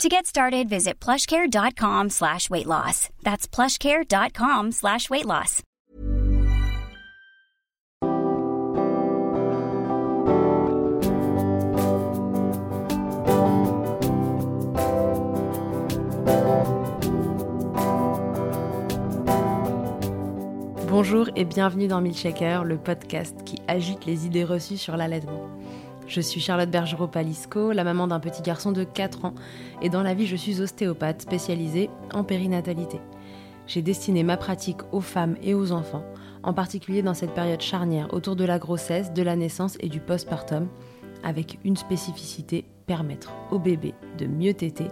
To get started, visit plushcare.com slash weight loss. That's plushcare.com slash weight loss. Bonjour et bienvenue dans Milkshaker, le podcast qui agite les idées reçues sur l'allaitement. Je suis Charlotte Bergerot-Palisco, la maman d'un petit garçon de 4 ans, et dans la vie je suis ostéopathe spécialisée en périnatalité. J'ai destiné ma pratique aux femmes et aux enfants, en particulier dans cette période charnière autour de la grossesse, de la naissance et du postpartum, avec une spécificité, permettre au bébé de mieux téter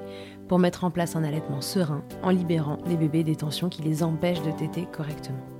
pour mettre en place un allaitement serein en libérant les bébés des tensions qui les empêchent de téter correctement.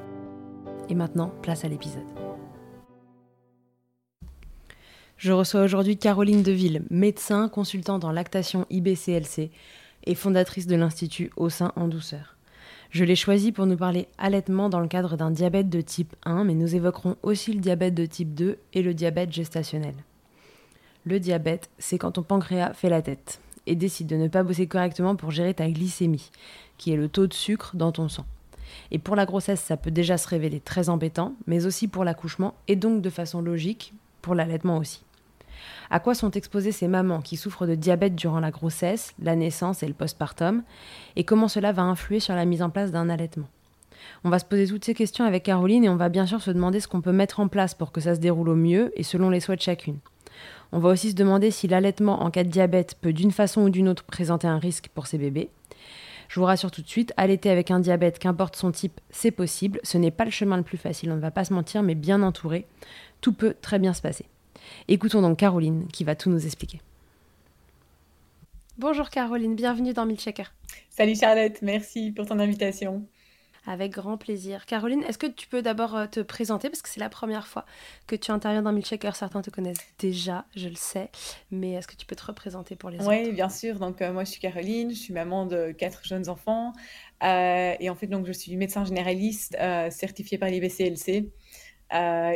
Et maintenant, place à l'épisode. Je reçois aujourd'hui Caroline Deville, médecin, consultante en lactation IBCLC et fondatrice de l'Institut Au sein en douceur. Je l'ai choisie pour nous parler allaitement dans le cadre d'un diabète de type 1, mais nous évoquerons aussi le diabète de type 2 et le diabète gestationnel. Le diabète, c'est quand ton pancréas fait la tête et décide de ne pas bosser correctement pour gérer ta glycémie, qui est le taux de sucre dans ton sang. Et pour la grossesse, ça peut déjà se révéler très embêtant, mais aussi pour l'accouchement, et donc de façon logique, pour l'allaitement aussi. À quoi sont exposées ces mamans qui souffrent de diabète durant la grossesse, la naissance et le postpartum, et comment cela va influer sur la mise en place d'un allaitement? On va se poser toutes ces questions avec Caroline et on va bien sûr se demander ce qu'on peut mettre en place pour que ça se déroule au mieux et selon les souhaits de chacune. On va aussi se demander si l'allaitement en cas de diabète peut d'une façon ou d'une autre présenter un risque pour ces bébés. Je vous rassure tout de suite, allaiter avec un diabète, qu'importe son type, c'est possible. Ce n'est pas le chemin le plus facile, on ne va pas se mentir, mais bien entouré, tout peut très bien se passer. Écoutons donc Caroline qui va tout nous expliquer. Bonjour Caroline, bienvenue dans Milkshaker. Salut Charlotte, merci pour ton invitation. Avec grand plaisir. Caroline, est-ce que tu peux d'abord euh, te présenter parce que c'est la première fois que tu interviens dans Milkshaker. Certains te connaissent déjà, je le sais, mais est-ce que tu peux te représenter pour les autres? Oui, bien sûr. Donc euh, moi, je suis Caroline, je suis maman de quatre jeunes enfants euh, et en fait, donc je suis médecin généraliste certifié par l'IBCLC.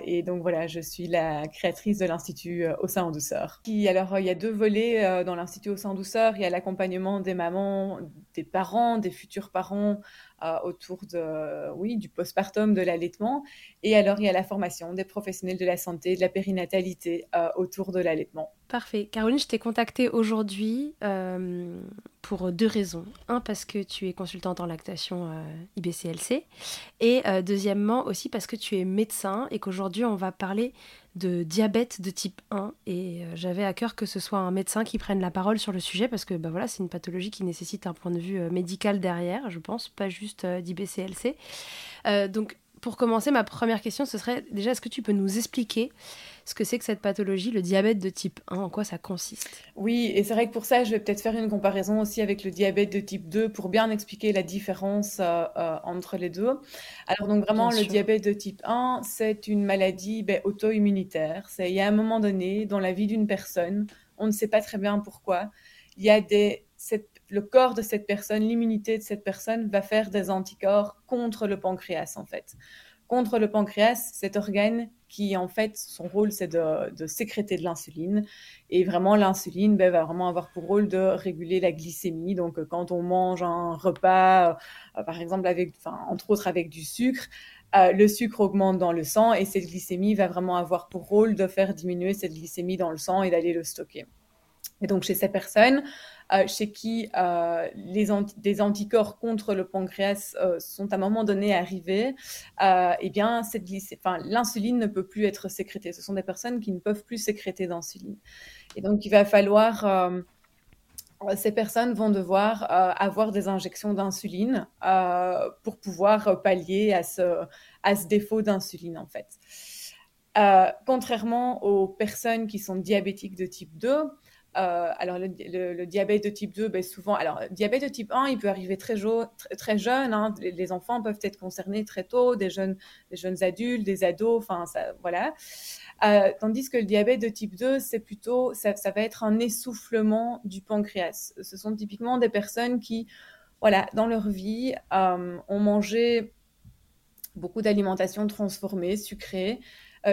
et donc voilà, je suis la créatrice de l'Institut Au sein en douceur. Qui, alors, il y a deux volets dans l'Institut Au sein en douceur. Il y a l'accompagnement des mamans, des parents, des futurs parents autour de, oui, du postpartum, de l'allaitement. Et alors, il y a la formation des professionnels de la santé, de la périnatalité euh, autour de l'allaitement. Parfait. Caroline, je t'ai contactée aujourd'hui euh, pour deux raisons. Un, parce que tu es consultante en lactation IBCLC. Et deuxièmement, aussi parce que tu es médecin et qu'aujourd'hui, on va parler de diabète de type 1 et euh, j'avais à cœur que ce soit un médecin qui prenne la parole sur le sujet parce que bah voilà, c'est une pathologie qui nécessite un point de vue euh, médical derrière, je pense, pas juste euh, d'IBCLC. donc pour commencer, ma première question, ce serait déjà, est-ce que tu peux nous expliquer ce que c'est que cette pathologie, le diabète de type 1, en quoi ça consiste? Oui, et c'est vrai que pour ça, je vais peut-être faire une comparaison aussi avec le diabète de type 2 pour bien expliquer la différence euh, euh, entre les deux. Alors donc vraiment, le diabète de type 1, c'est une maladie ben, auto-immunitaire. C'est il y a un moment donné dans la vie d'une personne, on ne sait pas très bien pourquoi, il y a des le corps de cette personne, l'immunité de cette personne va faire des anticorps contre le pancréas en fait. Contre le pancréas, cet organe qui en fait, son rôle, c'est de, sécréter de l'insuline. Et vraiment, l'insuline ben, va vraiment avoir pour rôle de réguler la glycémie. Donc, quand on mange un repas, euh, par exemple, avec, entre autres avec du sucre, euh, le sucre augmente dans le sang et cette glycémie va vraiment avoir pour rôle de faire diminuer cette glycémie dans le sang et d'aller le stocker. Et donc, chez ces personnes, euh, chez qui euh, des anticorps contre le pancréas euh, sont à un moment donné arrivés, eh bien, l'insuline ne peut plus être sécrétée. Ce sont des personnes qui ne peuvent plus sécréter d'insuline. Et donc, il va falloir ces personnes vont devoir avoir des injections d'insuline pour pouvoir pallier à ce, à ce défaut d'insuline, en fait. contrairement aux personnes qui sont diabétiques de type 2, euh, alors, le, diabète de type 2, ben, souvent, alors, diabète de type 1, il peut arriver très, très jeune. Hein. les, enfants peuvent être concernés très tôt, des jeunes, des jeunes adultes, des ados, enfin, voilà. Euh, tandis que le diabète de type 2, c'est plutôt, ça, va être un essoufflement du pancréas. Ce sont typiquement des personnes qui, voilà, dans leur vie, euh, ont mangé beaucoup d'alimentation transformée, sucrée,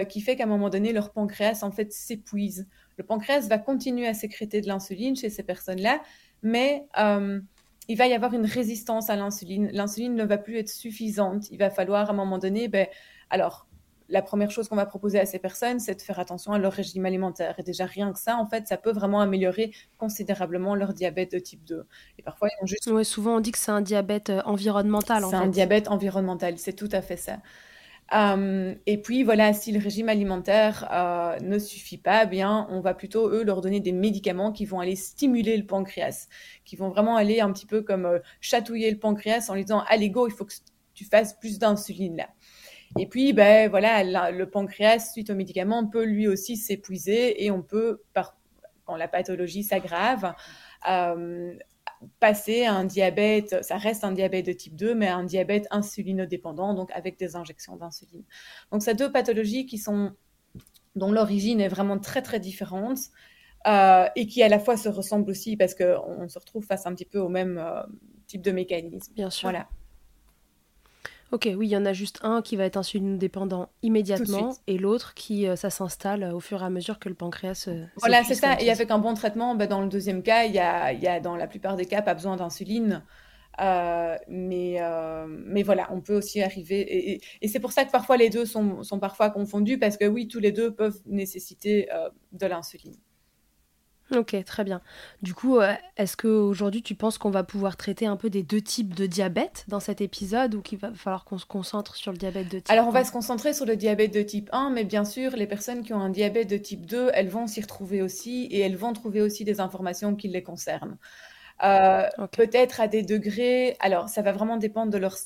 qui fait qu'à un moment donné, leur pancréas, en fait, s'épuise. Le pancréas va continuer à sécréter de l'insuline chez ces personnes-là, mais euh, il va y avoir une résistance à l'insuline. L'insuline ne va plus être suffisante. Il va falloir à un moment donné, ben, alors, la première chose qu'on va proposer à ces personnes, c'est de faire attention à leur régime alimentaire. Et déjà, rien que ça, en fait, ça peut vraiment améliorer considérablement leur diabète de type 2. Et parfois, ils ont juste... Ouais, souvent, on dit que c'est un diabète euh, environnemental, C'est un diabète environnemental, c'est tout à fait ça. Euh, et puis voilà, si le régime alimentaire euh, ne suffit pas, eh bien, on va plutôt eux leur donner des médicaments qui vont aller stimuler le pancréas, qui vont vraiment aller un petit peu comme euh, chatouiller le pancréas en lui disant allez go, il faut que tu fasses plus d'insuline là. Et puis ben voilà, le pancréas suite aux médicaments peut lui aussi s'épuiser et on peut par, quand la pathologie s'aggrave passer à un diabète, ça reste un diabète de type 2, mais un diabète insulinodépendant, donc avec des injections d'insuline. Donc, c'est deux pathologies qui sont, dont l'origine est vraiment très, très différente. Euh, et qui à la fois se ressemblent aussi parce qu'on se retrouve face un petit peu au même euh, type de mécanisme. Bien sûr. Voilà. Ok, oui, il y en a juste un qui va être insuline-dépendant immédiatement et l'autre qui, euh, ça s'installe au fur et à mesure que le pancréas. Euh, voilà, c'est ça. Et avec un bon traitement, bah, dans le deuxième cas, il y a, y a, dans la plupart des cas pas besoin d'insuline. Euh, mais, mais voilà, on peut aussi arriver. Et, c'est pour ça que parfois les deux sont, sont, parfois confondus parce que oui, tous les deux peuvent nécessiter de l'insuline. Ok, très bien. Du coup, euh, est-ce qu'aujourd'hui tu penses qu'on va pouvoir traiter un peu des deux types de diabète dans cet épisode ou qu'il va falloir qu'on se concentre sur le diabète de type Alors, on va se concentrer sur le diabète de type 1, mais bien sûr, les personnes qui ont un diabète de type 2, elles vont s'y retrouver aussi et elles vont trouver aussi des informations qui les concernent. Euh, peut-être à des degrés, alors ça va vraiment dépendre de leur,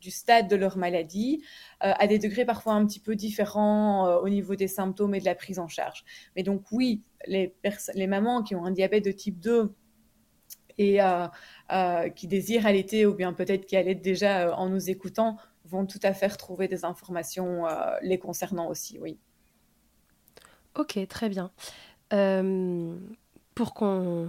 du stade de leur maladie, à des degrés parfois un petit peu différents euh, au niveau des symptômes et de la prise en charge. Mais donc oui, les, les mamans qui ont un diabète de type 2 et qui désirent allaiter ou bien peut-être qui allaitent déjà en nous écoutant vont tout à fait retrouver des informations les concernant aussi, oui. Ok, très bien. pour qu'on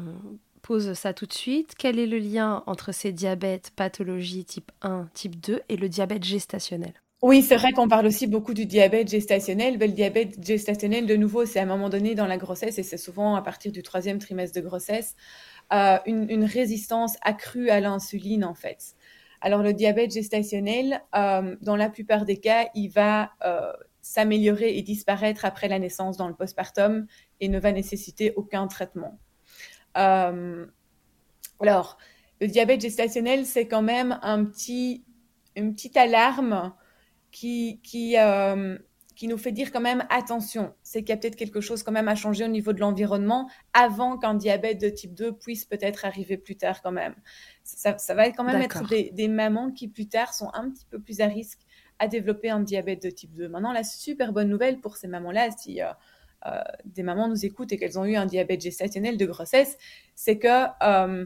pose ça tout de suite. Quel est le lien entre ces diabètes, pathologies type 1, type 2 et le diabète gestationnel? Oui, c'est vrai qu'on parle aussi beaucoup du diabète gestationnel. Ben, le diabète gestationnel, de nouveau, c'est à un moment donné dans la grossesse, et c'est souvent à partir du troisième trimestre de grossesse, euh, une, résistance accrue à l'insuline, en fait. Alors, le diabète gestationnel, euh, dans la plupart des cas, il va euh, s'améliorer et disparaître après la naissance dans le postpartum et ne va nécessiter aucun traitement. Alors, le diabète gestationnel, c'est quand même un petit, une petite alarme qui, qui, euh, qui nous fait dire quand même attention, c'est qu'il y a peut-être quelque chose quand même à changer au niveau de l'environnement avant qu'un diabète de type 2 puisse peut-être arriver plus tard quand même. Ça, ça va quand même être des, des, mamans qui plus tard sont un petit peu plus à risque à développer un diabète de type 2. Maintenant, la super bonne nouvelle pour ces mamans-là, si... Euh, euh, des mamans nous écoutent et qu'elles ont eu un diabète gestationnel de grossesse, c'est que euh,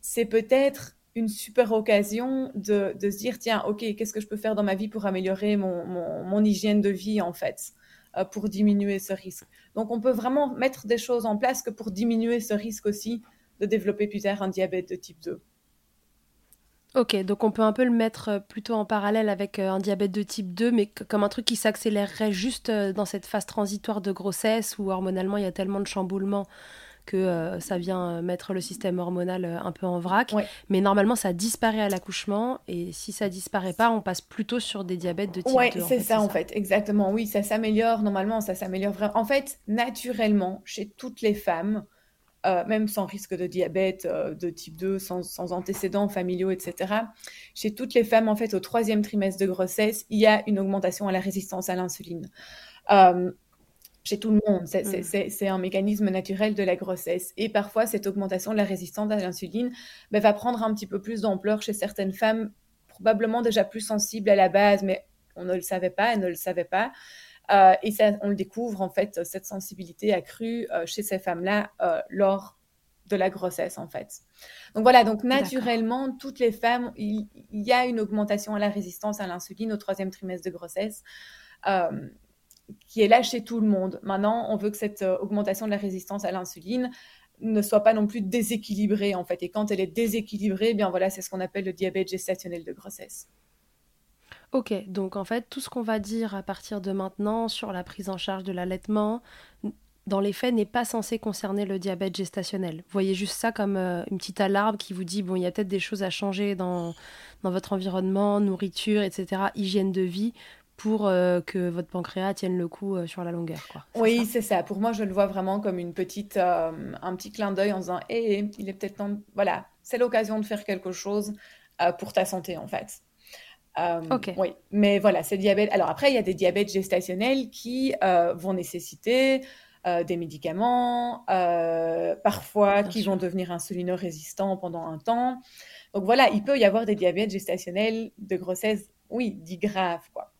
c'est peut-être une super occasion de, se dire, tiens, ok, qu'est-ce que je peux faire dans ma vie pour améliorer mon, hygiène de vie, en fait, euh, pour diminuer ce risque? Donc, on peut vraiment mettre des choses en place que pour diminuer ce risque aussi de développer plus tard un diabète de type 2. Ok, donc on peut un peu le mettre euh, plutôt en parallèle avec euh, un diabète de type 2, mais comme un truc qui s'accélérerait juste dans cette phase transitoire de grossesse où hormonalement il y a tellement de chamboulements que ça vient mettre le système hormonal un peu en vrac. Mais normalement, ça disparaît à l'accouchement et si ça disparaît pas, on passe plutôt sur des diabètes de type 2. Oui, c'est ça en fait, exactement. Oui, ça s'améliore normalement, ça s'améliore vraiment. En fait, naturellement, chez toutes les femmes, euh, même sans risque de diabète euh, de type 2, sans, antécédents familiaux, etc. Chez toutes les femmes, en fait, au troisième trimestre de grossesse, il y a une augmentation à la résistance à l'insuline. Euh, chez tout le monde, mm. c'est un mécanisme naturel de la grossesse. Et parfois, cette augmentation de la résistance à l'insuline ben, va prendre un petit peu plus d'ampleur chez certaines femmes, probablement déjà plus sensibles à la base, mais on ne le savait pas, elles ne le savaient pas. Euh, et ça, on le découvre, en fait, cette sensibilité accrue euh, chez ces femmes-là euh, lors de la grossesse, en fait. Donc voilà, donc naturellement, toutes les femmes, il, y a une augmentation à la résistance à l'insuline au troisième trimestre de grossesse qui est là chez tout le monde. Maintenant, on veut que cette augmentation de la résistance à l'insuline ne soit pas non plus déséquilibrée, en fait. Et quand elle est déséquilibrée, eh bien voilà, c'est ce qu'on appelle le diabète gestationnel de grossesse. Ok, donc en fait, tout ce qu'on va dire à partir de maintenant sur la prise en charge de l'allaitement, dans les faits, n'est pas censé concerner le diabète gestationnel. Voyez juste ça comme euh, une petite alarme qui vous dit, bon, il y a peut-être des choses à changer dans, dans votre environnement, nourriture, etc., hygiène de vie, pour euh, que votre pancréas tienne le coup euh, sur la longueur. Quoi. Oui, c'est ça. Pour moi, je le vois vraiment comme une petite, un petit clin d'œil en disant, hé, il est peut-être temps, voilà, c'est l'occasion de faire quelque chose pour ta santé, en fait. Euh, oui, mais voilà, c'est diabète. Alors après, il y a des diabètes gestationnels qui euh, vont nécessiter euh, des médicaments, parfois qui vont devenir insulino-résistants pendant un temps. Donc voilà, il peut y avoir des diabètes gestationnels de grossesse, oui, dits graves, quoi.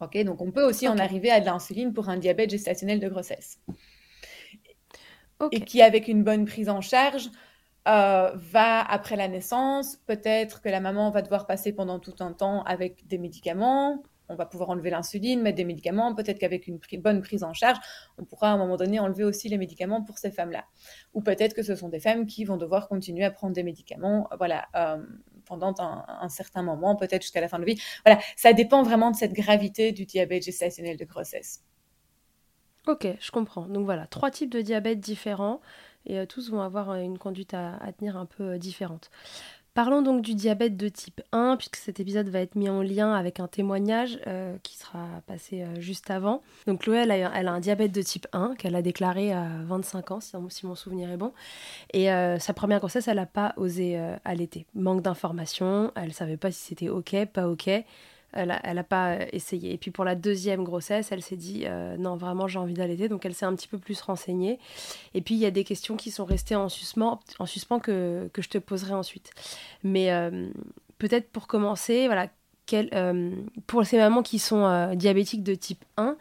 Ok, donc on peut aussi en arriver à de l'insuline pour un diabète gestationnel de grossesse. Et qui, avec une bonne prise en charge, euh, va après la naissance, peut-être que la maman va devoir passer pendant tout un temps avec des médicaments. On va pouvoir enlever l'insuline, mettre des médicaments. Peut-être qu'avec une bonne prise en charge, on pourra à un moment donné enlever aussi les médicaments pour ces femmes-là. Ou peut-être que ce sont des femmes qui vont devoir continuer à prendre des médicaments, voilà, euh, pendant un, certain moment, peut-être jusqu'à la fin de vie. Voilà, ça dépend vraiment de cette gravité du diabète gestationnel de grossesse. Ok, je comprends. Donc voilà, trois types de diabète différents et euh, tous vont avoir euh, une conduite à, tenir un peu euh, différente. Parlons donc du diabète de type 1, puisque cet épisode va être mis en lien avec un témoignage qui sera passé juste avant. Donc Chloé, elle a, un diabète de type 1 qu'elle a déclaré à 25 ans, si, mon souvenir est bon. Et sa première grossesse, elle n'a pas osé allaiter. Manque d'informations, elle ne savait pas si c'était OK, pas OK. Elle n'a pas euh, essayé. Et puis pour la deuxième grossesse, elle s'est dit euh, non, vraiment, j'ai envie d'allaiter. Donc elle s'est un petit peu plus renseignée. Et puis il y a des questions qui sont restées en suspens, en suspens que, que je te poserai ensuite. Mais euh, peut-être pour commencer, voilà, pour ces mamans qui sont diabétiques de type 1,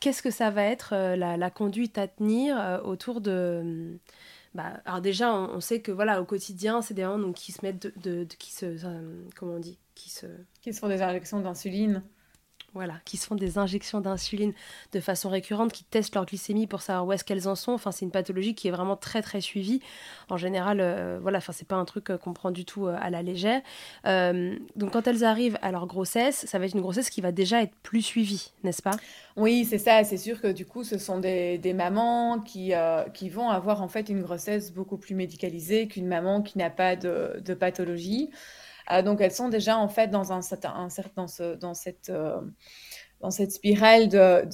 qu'est-ce que ça va être la, conduite à tenir autour de. Bah, alors déjà, on, sait que voilà, au quotidien, c'est des mamans donc, qui se mettent de, qui se, comment on dit, qui se... Qui se font des injections d'insuline. Voilà, qui se font des injections d'insuline de façon récurrente, qui testent leur glycémie pour savoir où est-ce qu'elles en sont. Enfin, c'est une pathologie qui est vraiment très très suivie. En général, euh, voilà, enfin, c'est pas un truc euh, qu'on prend du tout euh, à la légère. donc, quand elles arrivent à leur grossesse, ça va être une grossesse qui va déjà être plus suivie, n'est-ce pas? Oui, c'est ça. C'est sûr que du coup, ce sont des, des mamans qui, qui vont avoir en fait une grossesse beaucoup plus médicalisée qu'une maman qui n'a pas de pathologie. Euh, donc elles sont déjà en fait dans un, un dans, dans cette euh, dans cette spirale de,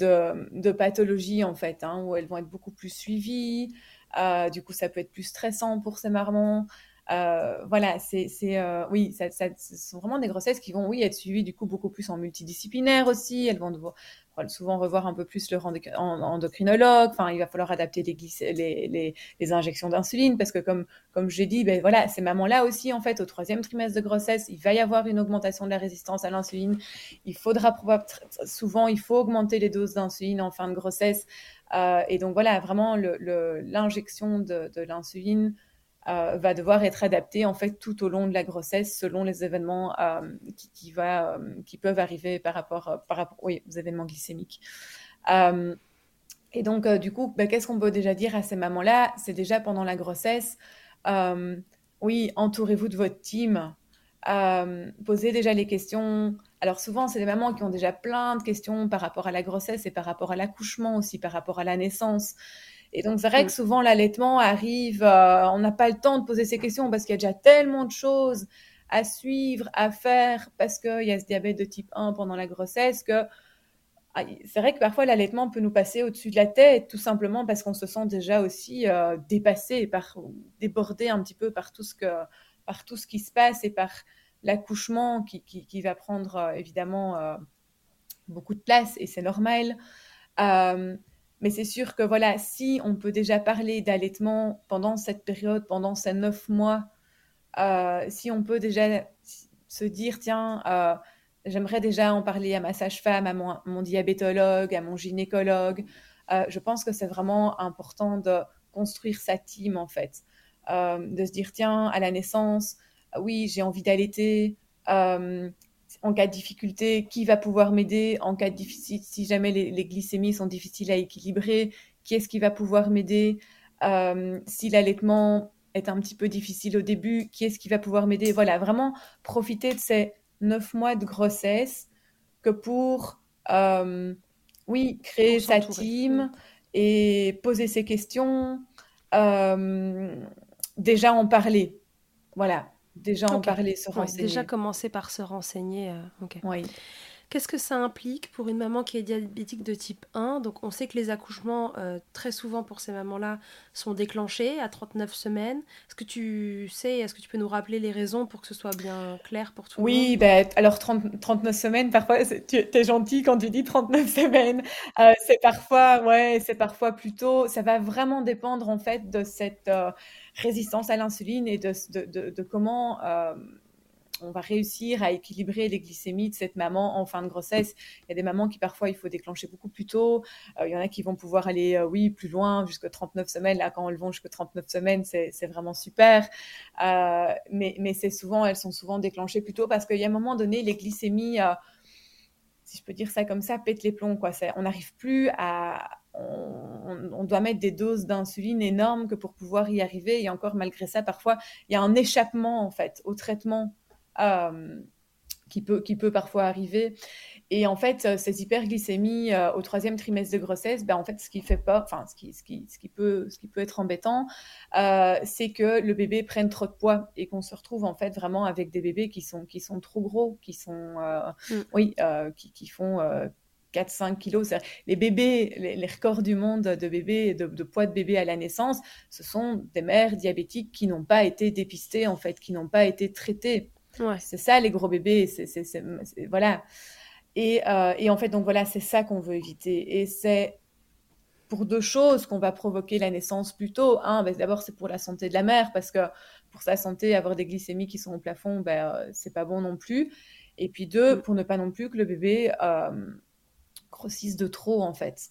de, pathologie en fait, hein, où elles vont être beaucoup plus suivies. Euh, du coup, ça peut être plus stressant pour ces mamans. voilà, c'est, oui, ça, ça, ce sont vraiment des grossesses qui vont, oui, être suivies du coup beaucoup plus en multidisciplinaire aussi. Elles vont devoir, souvent revoir un peu plus leur endocrinologue. Enfin, il va falloir adapter les, les, injections d'insuline parce que, comme, comme j'ai dit, ben voilà, ces mamans-là aussi, en fait, au troisième trimestre de grossesse, il va y avoir une augmentation de la résistance à l'insuline. Il faudra souvent, il faut augmenter les doses d'insuline en fin de grossesse. Euh, et donc voilà, vraiment l'injection de l'insuline euh, va devoir être adapté en fait tout au long de la grossesse selon les événements euh, qui, qui, va, euh, qui peuvent arriver par rapport, par rapport oui, aux événements glycémiques. et donc, du coup, bah, qu'est-ce qu'on peut déjà dire à ces mamans-là? C'est déjà pendant la grossesse, oui, entourez-vous de votre team. poser déjà les questions. Alors souvent, c'est des mamans qui ont déjà plein de questions par rapport à la grossesse et par rapport à l'accouchement aussi, par rapport à la naissance. Et donc, c'est vrai que mm. souvent, l'allaitement arrive, euh, on n'a pas le temps de poser ces questions parce qu'il y a déjà tellement de choses à suivre, à faire, parce qu'il y a ce diabète de type 1 pendant la grossesse, que ah, c'est vrai que parfois l'allaitement peut nous passer au-dessus de la tête, tout simplement parce qu'on se sent déjà aussi euh, dépassé, par, débordé un petit peu par tout ce, que, par tout ce qui se passe et par l'accouchement qui, qui, va prendre euh, évidemment beaucoup de place, et c'est normal. Mais c'est sûr que voilà, si on peut déjà parler d'allaitement pendant cette période, pendant ces neuf mois, euh, si on peut déjà se dire, tiens, euh, j'aimerais déjà en parler à ma sage-femme, à mon, diabétologue, à mon gynécologue, euh, je pense que c'est vraiment important de construire sa team en fait. de se dire, tiens, à la naissance, oui, j'ai envie d'allaiter en cas de difficulté, qui va pouvoir m'aider en cas de difficile, si jamais les, glycémies sont difficiles à équilibrer, qui est-ce qui va pouvoir m'aider? Euh, si l'allaitement est un petit peu difficile au début, qui est-ce qui va pouvoir m'aider? Voilà, vraiment profiter de ces neuf mois de grossesse que pour, euh, oui, créer sa team et poser ses questions, euh, déjà en parler. Voilà, Déjà en parler, se renseigner. déjà commencer par se renseigner. Euh, oui. Qu'est-ce que ça implique pour une maman qui est diabétique de type 1 Donc on sait que les accouchements, euh, très souvent pour ces mamans-là, sont déclenchés à 39 semaines. Est-ce que tu sais, est-ce que tu peux nous rappeler les raisons pour que ce soit bien clair pour tout le monde? Oui, ben, alors 30, 39 semaines, parfois, tu es gentil quand tu dis 39 semaines. Euh, c'est parfois, ouais, c'est parfois plutôt, ça va vraiment dépendre en fait de cette résistance à l'insuline et de, de, de, comment euh, on va réussir à équilibrer les glycémies de cette maman en fin de grossesse. Il y a des mamans qui parfois il faut déclencher beaucoup plus tôt. Euh, il y en a qui vont pouvoir aller, euh, oui, plus loin, jusqu'à 39 semaines. Là, quand elles vont jusqu'à 39 semaines, c'est vraiment super. mais mais c'est souvent, elles sont souvent déclenchées plus tôt parce qu'il y a un moment donné, les glycémies si je peux dire ça comme ça, pètent les plombs. Quoi. on n'arrive plus à, on, doit mettre des doses d'insuline énormes que pour pouvoir y arriver. Et encore, malgré ça, parfois, il y a un échappement, en fait, au traitement euh, qui, peut, qui peut parfois arriver. Et en fait, euh, ces hyperglycémies euh, au troisième trimestre de grossesse, ben, en fait, ce qui fait pas, enfin, ce qui, ce qui, ce qui, peut, ce qui peut être embêtant, c'est que le bébé prenne trop de poids et qu'on se retrouve en fait vraiment avec des bébés qui sont, qui sont trop gros, qui sont, mm. oui, qui, qui, font 4-5 kilos. Les bébés, les, records du monde de bébés, de, poids de bébé à la naissance, ce sont des mères diabétiques qui n'ont pas été dépistées, en fait, qui n'ont pas été traitées. C'est ça, les gros bébés. C'est, voilà. Et, euh, et, en fait, donc voilà, c'est ça qu'on veut éviter. Et c'est pour deux choses qu'on va provoquer la naissance plus tôt. Ben, d'abord, c'est pour la santé de la mère, parce que pour sa santé, avoir des glycémies qui sont au plafond, ben, euh, c'est pas bon non plus. Et puis deux, mm. pour ne pas non plus que le bébé euh, grossissent de trop en fait.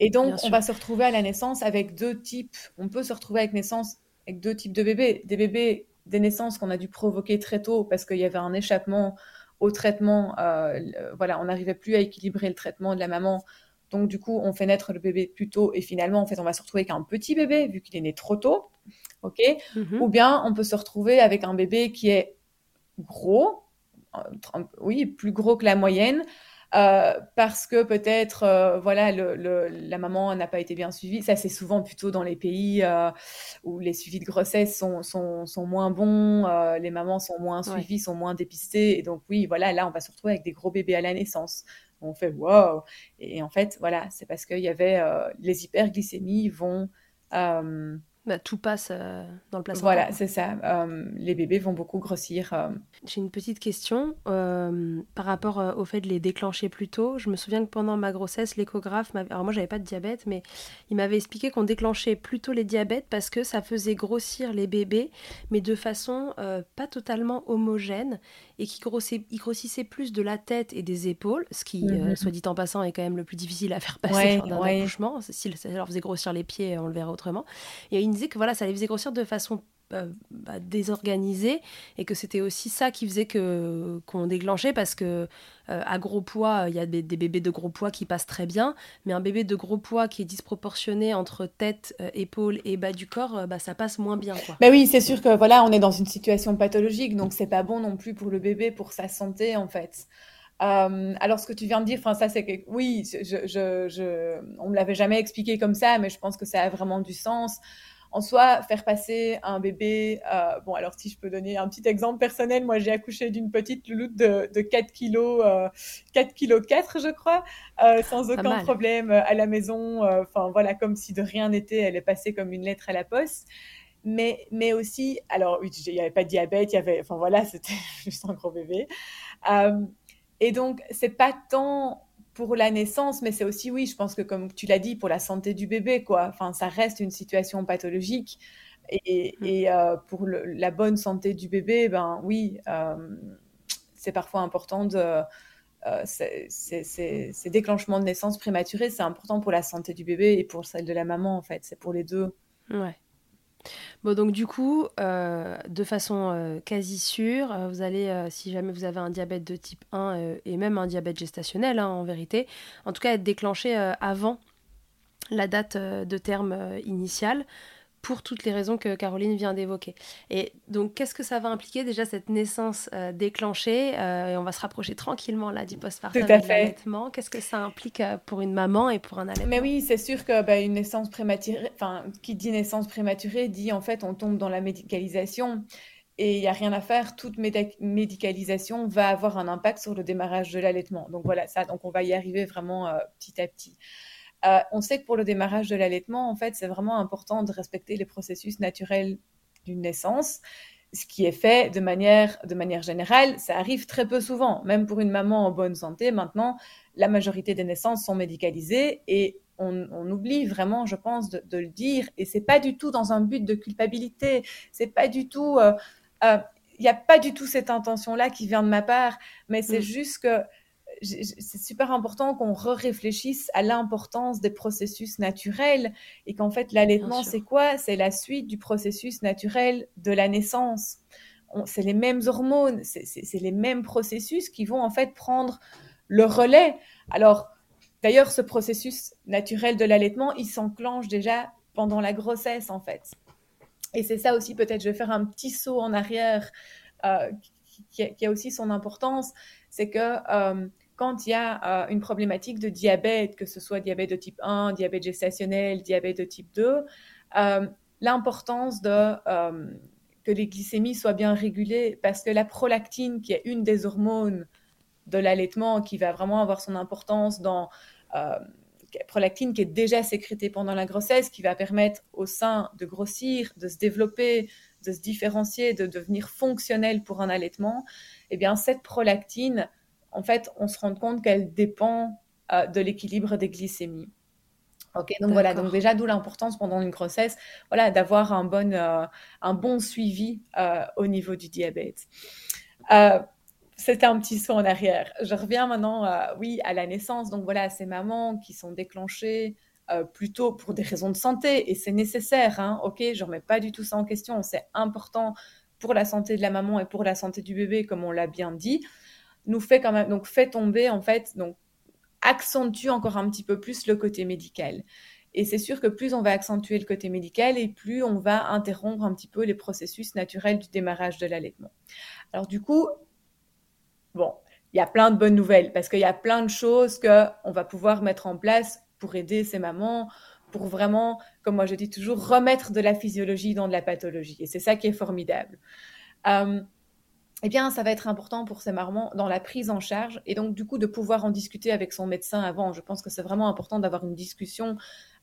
Et donc, on va se retrouver à la naissance avec deux types. On peut se retrouver avec naissance avec deux types de bébés. Des bébés, des naissances qu'on a dû provoquer très tôt parce qu'il y avait un échappement au traitement. Euh, voilà, on n'arrivait plus à équilibrer le traitement de la maman. Donc, du coup, on fait naître le bébé plus tôt. Et finalement, en fait, on va se retrouver avec un petit bébé vu qu'il est né trop tôt. OK? Mm-hmm. Ou bien, on peut se retrouver avec un bébé qui est gros, oui, plus gros que la moyenne, euh, parce que peut-être euh, voilà le, la maman n'a pas été bien suivie. Ça c'est souvent plutôt dans les pays euh, où les suivis de grossesse sont, sont, sont moins bons, les mamans sont moins suivies, sont moins dépistées. Et donc oui, voilà, là on va se retrouver avec des gros bébés à la naissance. On fait wow. Et en fait voilà, c'est parce qu'il y avait les hyperglycémies vont bah, tout passe euh, dans le placenta. Voilà, c'est ça. Euh, les bébés vont beaucoup grossir. Euh. J'ai une petite question par rapport au fait de les déclencher plus tôt. Je me souviens que pendant ma grossesse, l'échographe m'avait. Alors moi, j'avais pas de diabète, mais il m'avait expliqué qu'on déclenchait plutôt les diabètes parce que ça faisait grossir les bébés, mais de façon pas totalement homogène et qui grossissait plus de la tête et des épaules, ce qui, mhm. soit dit en passant, est quand même le plus difficile à faire passer lors d'un accouchement. Si ça leur faisait grossir les pieds, on le verra autrement. Une disait que voilà, ça les faisait grossir de façon bah, bah, désorganisé et que c'était aussi ça qui faisait que qu'on déclenchait parce que euh, à gros poids, il y a des, bébés de gros poids qui passent très bien, mais un bébé de gros poids qui est disproportionné entre tête, euh, épaule et bas du corps, euh, bah, ça passe moins bien. Quoi. Bah oui, c'est sûr que voilà, on est dans une situation pathologique, donc c'est pas bon non plus pour le bébé, pour sa santé en fait. alors, ce que tu viens de dire, enfin, ça, c'est oui, on me l'avait jamais expliqué comme ça, mais je pense que ça a vraiment du sens en soi, faire passer un bébé, euh, bon, alors si je peux donner un petit exemple personnel, moi j'ai accouché d'une petite louloute de, 4 kg, euh, 4 kg 4, je crois, euh, sans aucun problème euh, à la maison. Enfin voilà, comme si de rien n'était, elle est passée comme une lettre à la poste. Mais, mais aussi, alors oui, il n'y avait pas de diabète, il y avait, enfin voilà, c'était juste un gros bébé. et donc, c'est pas tant pour la naissance, mais c'est aussi, oui, je pense que comme tu l'as dit, pour la santé du bébé, quoi. Enfin, ça reste une situation pathologique. Et, mmh. euh, pour la bonne santé du bébé, ben oui, euh, c'est parfois important de. Euh, ces déclenchements de naissance prématurés, c'est important pour la santé du bébé et pour celle de la maman, en fait. C'est pour les deux. Ouais. Bon, donc du coup, euh, de façon euh, quasi sûre, euh, vous allez, si jamais vous avez un diabète de type 1 et même un diabète gestationnel, hein, en vérité, en tout cas être déclenché avant la date de terme initiale pour toutes les raisons que Caroline vient d'évoquer. Et donc, qu'est-ce que ça va impliquer déjà cette naissance euh, déclenchée euh, Et on va se rapprocher tranquillement là du postpartum et de l'allaitement. Qu'est-ce que ça implique euh, pour une maman et pour un allaitement? Mais oui, c'est sûr que bah, une naissance prématurée, enfin, qui dit naissance prématurée dit en fait on tombe dans la médicalisation. Et il n'y a rien à faire, toute médicalisation va avoir un impact sur le démarrage de l'allaitement. Donc voilà, ça, donc on va y arriver vraiment petit à petit. Euh, on sait que pour le démarrage de l'allaitement, en fait, c'est vraiment important de respecter les processus naturels d'une naissance, ce qui est fait de manière, de manière générale. Ça arrive très peu souvent, même pour une maman en bonne santé. Maintenant, la majorité des naissances sont médicalisées et on, oublie vraiment, je pense, de, le dire. Et c'est pas du tout dans un but de culpabilité. C'est pas du tout. Euh, euh, il n'y a pas du tout cette intention-là qui vient de ma part, mais c'est mm. juste que c'est super important qu'on réfléchisse à l'importance des processus naturels et qu'en fait l'allaitement c'est quoi? C'est la suite du processus naturel de la naissance. C'est les mêmes hormones, c'est les mêmes processus qui vont en fait prendre le relais. Alors d'ailleurs ce processus naturel de l'allaitement il s'enclenche déjà pendant la grossesse en fait. Et c'est ça aussi peut-être je vais faire un petit saut en arrière euh, qui, a, aussi son importance, c'est que euh, quand il y a euh, une problématique de diabète, que ce soit diabète de type 1, diabète gestationnel, diabète de type 2, euh, l'importance de euh, que les glycémies soient bien régulées, parce que la prolactine, qui est une des hormones de l'allaitement, qui va vraiment avoir son importance dans prolactine qui est déjà sécrétée pendant la grossesse, qui va permettre au sein de grossir, de se développer, de se différencier, de devenir fonctionnel pour un allaitement, eh bien cette prolactine en fait, on se rend compte qu'elle dépend euh, de l'équilibre des glycémies. Ok, donc voilà, donc déjà d'où l'importance pendant une grossesse, voilà, d'avoir un bon, euh, un bon suivi euh, au niveau du diabète. C'était un petit saut en arrière. Je reviens maintenant, oui, à la naissance. Donc voilà, ces mamans qui sont déclenchées plutôt pour des raisons de santé et c'est nécessaire. Hein, ok, je remets pas du tout ça en question. C'est important pour la santé de la maman et pour la santé du bébé, comme on l'a bien dit nous fait quand même, donc fait tomber en fait, donc accentue encore un petit peu plus le côté médical. Et c'est sûr que plus on va accentuer le côté médical et plus on va interrompre un petit peu les processus naturels du démarrage de l'allaitement. Alors du coup, bon, il y a plein de bonnes nouvelles parce qu'il y a plein de choses qu'on va pouvoir mettre en place pour aider ces mamans, pour vraiment, comme moi je dis toujours, remettre de la physiologie dans de la pathologie. Et c'est ça qui est formidable. Euh, eh bien, ça va être important pour ces mamans dans la prise en charge et donc du coup de pouvoir en discuter avec son médecin avant. Je pense que c'est vraiment important d'avoir une discussion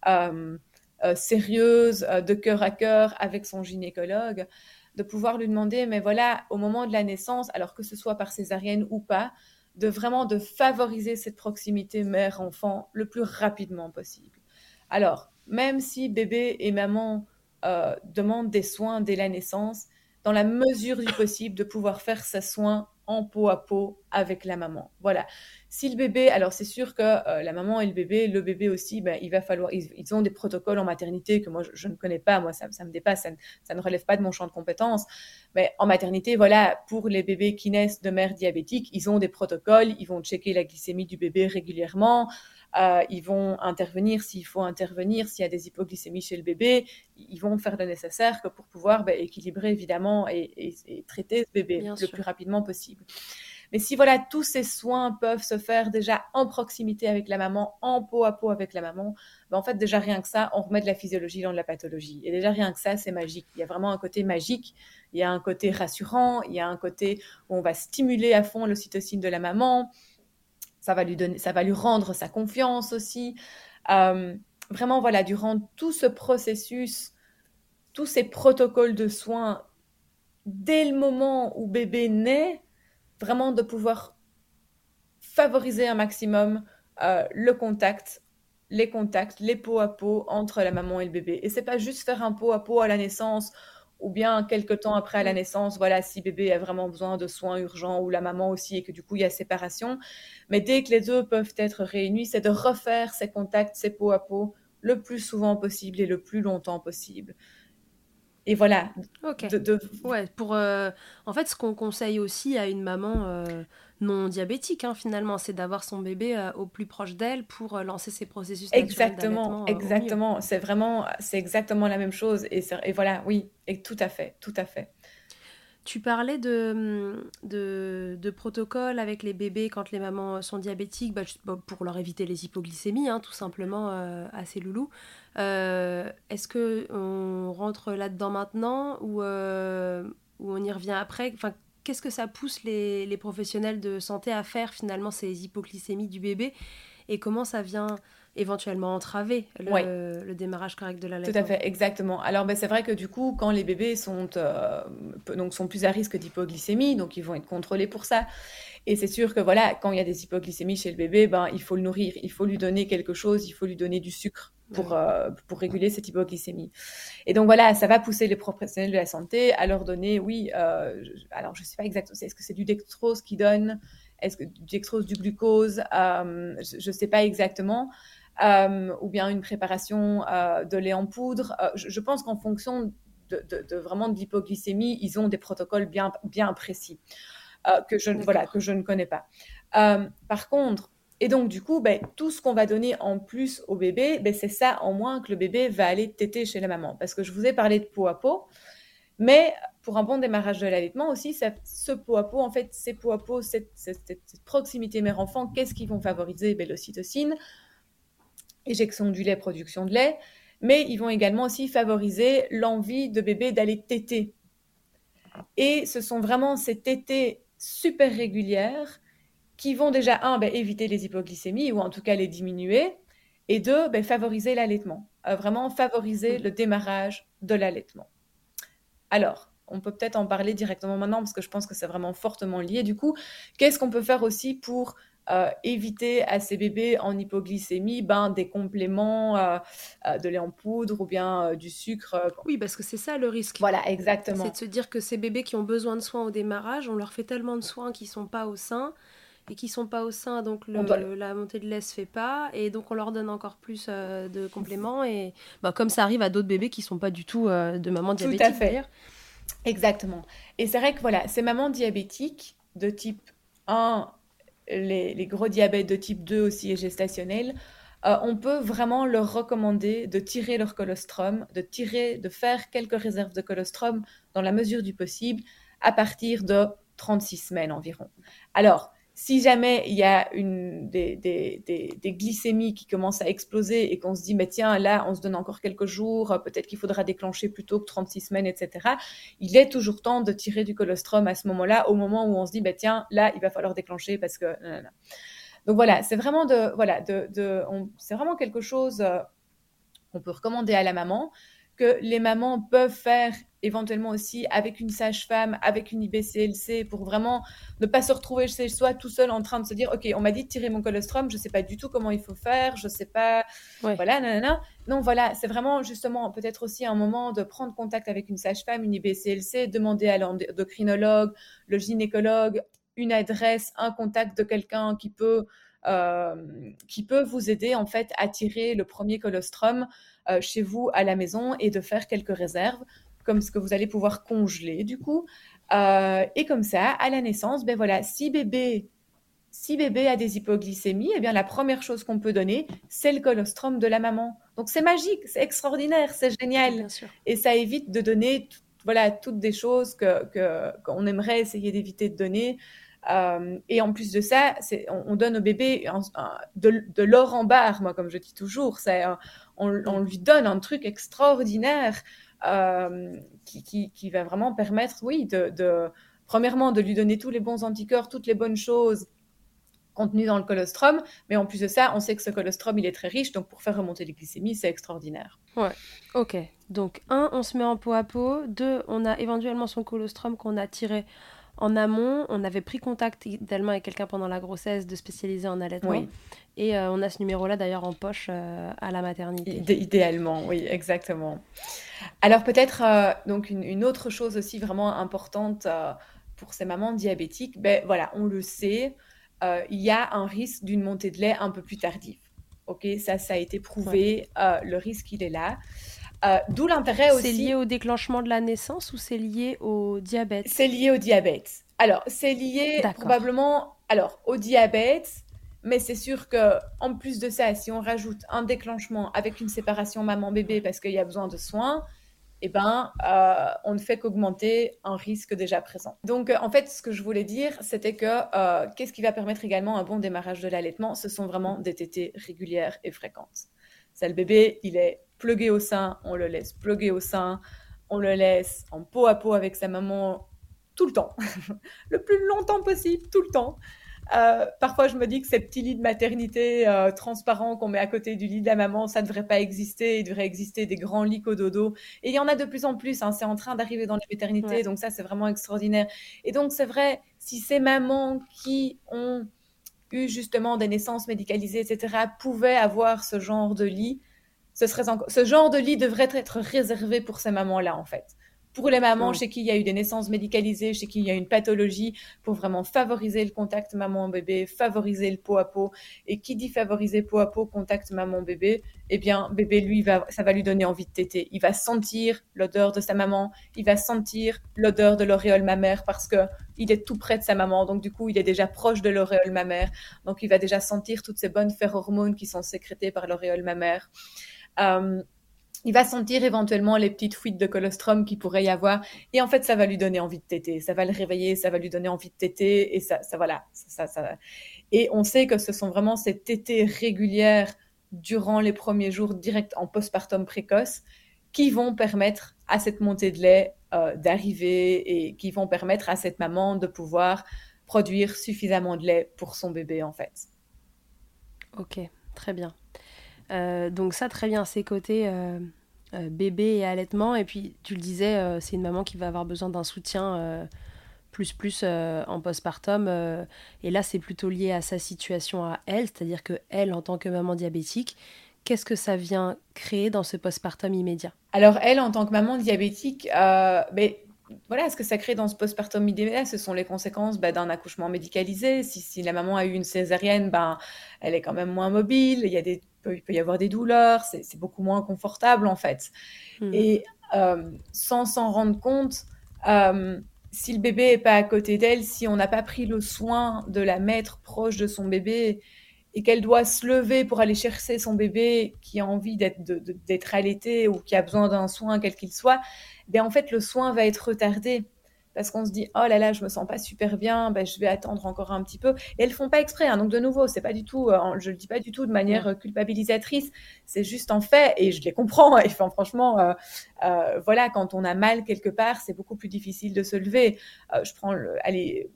euh, euh, sérieuse, euh, de cœur à cœur avec son gynécologue, de pouvoir lui demander, mais voilà, au moment de la naissance, alors que ce soit par césarienne ou pas, de vraiment de favoriser cette proximité mère-enfant le plus rapidement possible. Alors, même si bébé et maman demandent des soins dès la naissance, dans la mesure du possible, de pouvoir faire ses soins en peau à peau avec la maman. Voilà. Si le bébé, alors c'est sûr que euh, la maman et le bébé, le bébé aussi, ben, il va falloir, ils, ont des protocoles en maternité que moi je, ne connais pas, moi ça, ça me dépasse, ça, ne relève pas de mon champ de compétences. Mais en maternité, voilà, pour les bébés qui naissent de mère diabétique, ils ont des protocoles, ils vont checker la glycémie du bébé régulièrement. Euh, ils vont intervenir s'il faut intervenir, s'il y a des hypoglycémies chez le bébé, ils vont faire le nécessaire que pour pouvoir ben, équilibrer évidemment et, traiter ce bébé le plus rapidement possible. Mais si voilà, tous ces soins peuvent se faire déjà en proximité avec la maman, en peau à peau avec la maman, ben en fait déjà rien que ça, on remet de la physiologie dans de la pathologie. Et déjà rien que ça, c'est magique. Il y a vraiment un côté magique, il y a un côté rassurant, il y a un côté où on va stimuler à fond l'ocytocine de la maman, ça va lui donner, ça va lui rendre sa confiance aussi. Euh, vraiment, voilà, durant tout ce processus, tous ces protocoles de soins, dès le moment où bébé naît, vraiment de pouvoir favoriser un maximum euh, le contact, les contacts, les peaux à peau entre la maman et le bébé. Et c'est pas juste faire un pot à peau à la naissance ou bien quelques temps après la naissance, voilà, si bébé a vraiment besoin de soins urgents ou la maman aussi et que du coup il y a séparation. Mais dès que les deux peuvent être réunis, c'est de refaire ces contacts, ces peau à peau le plus souvent possible et le plus longtemps possible. Et voilà. Ok. Ouais, pour, euh, en fait, ce qu'on conseille aussi à une maman euh, non diabétique, hein, finalement, c'est d'avoir son bébé euh, au plus proche d'elle pour euh, lancer ses processus Exactement, euh, exactement. C'est vraiment, c'est exactement la même chose. Et, et, voilà, oui, et tout à fait, tout à fait. Tu parlais de, de, de protocole avec les bébés quand les mamans sont diabétiques, bah, pour leur éviter les hypoglycémies, hein, tout simplement, à ces loulous. Est-ce que on rentre là-dedans maintenant ou, ou on y revient après? Enfin, qu'est-ce que ça pousse les, professionnels de santé à faire finalement ces hypoglycémies du bébé? Et comment ça vient éventuellement entraver le, démarrage correct de la Tout à fait, exactement. Alors ben, c'est vrai que du coup, quand les bébés sont, euh, donc, sont plus à risque d'hypoglycémie, donc ils vont être contrôlés pour ça. Et c'est sûr que voilà, quand il y a des hypoglycémies chez le bébé, ben, il faut le nourrir, il faut lui donner quelque chose, il faut lui donner du sucre pour, euh, pour réguler cette hypoglycémie. Et donc voilà, ça va pousser les professionnels de la santé à leur donner, oui, euh, alors je ne sais pas exactement, est-ce que c'est du dextrose qui donne, est-ce que du dextrose, du glucose, euh, je ne sais pas exactement, ou bien une préparation de lait en poudre. Je, pense qu'en fonction de, de, vraiment de l'hypoglycémie, ils ont des protocoles bien, bien précis que, je, voilà, que je ne connais pas. par contre, et donc, du coup, ben, tout ce qu'on va donner en plus au bébé, ben, c'est ça en moins que le bébé va aller téter chez la maman. Parce que je vous ai parlé de peau à peau, mais pour un bon démarrage de l'allaitement aussi, ce peau à peau, en fait, ces peau à peau, cette, proximité mère-enfant, qu'est-ce qu'ils vont favoriser? Ben, L'ocytocine, éjection du lait, production de lait, mais ils vont également aussi favoriser l'envie de bébé d'aller téter. Et ce sont vraiment ces tétés super régulières qui vont déjà, un, ben, éviter les hypoglycémies ou en tout cas les diminuer, et deux, ben, favoriser l'allaitement, euh, vraiment favoriser mm. le démarrage de l'allaitement. Alors, on peut peut-être en parler directement maintenant parce que je pense que c'est vraiment fortement lié. Du coup, qu'est-ce qu'on peut faire aussi pour euh, éviter à ces bébés en hypoglycémie ben, des compléments euh, de lait en poudre ou bien du sucre. Oui, parce que c'est ça le risque. Voilà, exactement. C'est de se dire que ces bébés qui ont besoin de soins au démarrage, on leur fait tellement de soins qui ne sont pas au sein et qui sont pas au sein, donc la montée de lait se fait pas, et donc on leur donne encore plus euh, de compléments, et bah, comme ça arrive à d'autres bébés qui sont pas du tout euh, de maman diabétique. Tout à fait. Exactement. Et c'est vrai que voilà, ces mamans diabétiques de type 1, les, gros diabètes de type 2 aussi et gestationnels, euh, on peut vraiment leur recommander de tirer leur colostrum, de tirer, de faire quelques réserves de colostrum dans la mesure du possible à partir de 36 semaines environ. Alors, si jamais il y a une, des, des, glycémies qui commencent à exploser et qu'on se dit, mais tiens, là, on se donne encore quelques jours, peut-être qu'il faudra déclencher plutôt que 36 semaines, etc., il est toujours temps de tirer du colostrum à ce moment-là, au moment où on se dit, bah, tiens, là, il va falloir déclencher parce que... Donc voilà, c'est vraiment, de, voilà, de, de c'est vraiment quelque chose euh, qu'on peut recommander à la maman, que les mamans peuvent faire éventuellement aussi avec une sage-femme, avec une IBCLC, pour vraiment ne pas se retrouver chez soi tout seul en train de se dire, OK, on m'a dit de tirer mon colostrum, je ne sais pas du tout comment il faut faire, je ne sais pas, voilà, nanana. Non, voilà, c'est vraiment justement peut-être aussi un moment de prendre contact avec une sage-femme, une IBCLC, demander à l'endocrinologue, le gynécologue, une adresse, un contact de quelqu'un qui peut euh, qui peut vous aider en fait à tirer le premier colostrum euh, chez vous à la maison et de faire quelques réserves, comme ce que vous allez pouvoir congeler du coup. Euh, et comme ça, à la naissance, ben voilà, si bébé si bébé a des hypoglycémies, eh bien la première chose qu'on peut donner, c'est le colostrum de la maman. Donc c'est magique, c'est extraordinaire, c'est génial. Et ça évite de donner voilà toutes des choses que qu'on aimerait essayer d'éviter de donner. Euh, et en plus de ça, on, on, donne au bébé de, l'or en barre, moi, comme je dis toujours. on, lui donne un truc extraordinaire euh, qui, va vraiment permettre, oui, de, premièrement, de lui donner tous les bons anticorps, toutes les bonnes choses contenues dans le colostrum. Mais en plus de ça, on sait que ce colostrum, il est très riche. Donc, pour faire remonter les glycémies, c'est extraordinaire. Ouais, ok. Donc, un, on se met en peau à peau. Deux, on a éventuellement son colostrum qu'on a tiré en amont, on avait pris contact idéalement avec quelqu'un pendant la grossesse de spécialisé en allaitement. Et euh, on a ce numéro-là d'ailleurs en poche euh, à la maternité. idéalement, oui, exactement. Alors peut-être euh, donc une, autre chose aussi vraiment importante pour ces mamans diabétiques, ben voilà, on le sait, il y a un risque d'une montée de lait un peu plus tardive. Ok, ça, ça a été prouvé, le risque il est là. Euh, d'où l'intérêt aussi. C'est lié au déclenchement de la naissance ou c'est lié au diabète C'est lié au diabète. Alors, c'est lié probablement alors, au diabète, mais c'est sûr que en plus de ça, si on rajoute un déclenchement avec une séparation maman-bébé parce qu'il y a besoin de soins, eh ben, euh, on ne fait qu'augmenter un risque déjà présent. Donc, euh, en fait, ce que je voulais dire, c'était que qu'est-ce qui va permettre également un bon démarrage de l'allaitement? Ce sont vraiment des tétées régulières et fréquentes. Ça, le bébé, il est plugué au sein, on le laisse pluguer au sein, on le laisse en peau à peau avec sa maman tout le temps, le plus longtemps possible, tout le temps. Euh, parfois, je me dis que ces petits lits de maternité euh, transparents qu'on met à côté du lit de la maman, ça ne devrait pas exister. Il devrait exister des grands lits dodo. Et il y en a de plus en plus. Hein, c'est en train d'arriver dans les maternités. Donc ça, c'est vraiment extraordinaire. Et donc, c'est vrai, si ces mamans qui ont eu justement des naissances médicalisées, etc., pouvaient avoir ce genre de lit, ce, serait ce genre de lit devrait être réservé pour ces mamans-là, en fait pour les mamans chez qui il y a eu des naissances médicalisées, chez qui il y a une pathologie, pour vraiment favoriser le contact maman-bébé, favoriser le pot à peau. Et qui dit favoriser pot à peau, contact maman-bébé, eh bien, bébé, lui, va, ça va lui donner envie de téter. Il va sentir l'odeur de sa maman, il va sentir l'odeur de l'auréole mammaire parce que il est tout près de sa maman. Donc, du coup, il est déjà proche de l'auréole mammaire. Donc, il va déjà sentir toutes ces bonnes phéromones qui sont sécrétées par l'auréole mammaire. Euh, il va sentir éventuellement les petites fuites de colostrum qui pourrait y avoir. Et en fait, ça va lui donner envie de téter. Ça va le réveiller, ça va lui donner envie de téter. Et ça, ça voilà. Ça, Et on sait que ce sont vraiment ces tétées régulières durant les premiers jours, direct en postpartum précoce, qui vont permettre à cette montée de lait euh, d'arriver et qui vont permettre à cette maman de pouvoir produire suffisamment de lait pour son bébé, en fait. Ok, très bien. Euh, donc ça, très bien, ses côtés euh, euh, bébé et allaitement. Et puis, tu le disais, c'est une maman qui va avoir besoin d'un soutien plus plus en postpartum. et là, c'est plutôt lié à sa situation à elle, c'est-à-dire que elle, en tant que maman diabétique, qu'est-ce que ça vient créer dans ce postpartum immédiat? Alors elle, en tant que maman diabétique, mais voilà, ce que ça crée dans ce postpartum immédiat, ce sont les conséquences bah, d'un accouchement médicalisé. Si, si, la maman a eu une césarienne, ben, elle est quand même moins mobile. Il y a des il peut y avoir des douleurs, c'est beaucoup moins confortable en fait. Hmm. Et euh, sans s'en rendre compte, euh, si le bébé n'est pas à côté d'elle, si on n'a pas pris le soin de la mettre proche de son bébé et qu'elle doit se lever pour aller chercher son bébé qui a envie d'être allaité ou qui a besoin d'un soin quel qu'il soit, ben en fait le soin va être retardé parce qu'on se dit oh là là je me sens pas super bien ben, je vais attendre encore un petit peu. Et elles font pas exprès hein. donc de nouveau c'est pas du tout euh, je le dis pas du tout de manière euh, culpabilisatrice. C'est juste en fait et je les comprends. Et enfin, franchement euh, voilà quand on a mal quelque part c'est beaucoup plus difficile de se lever. Je prends le allez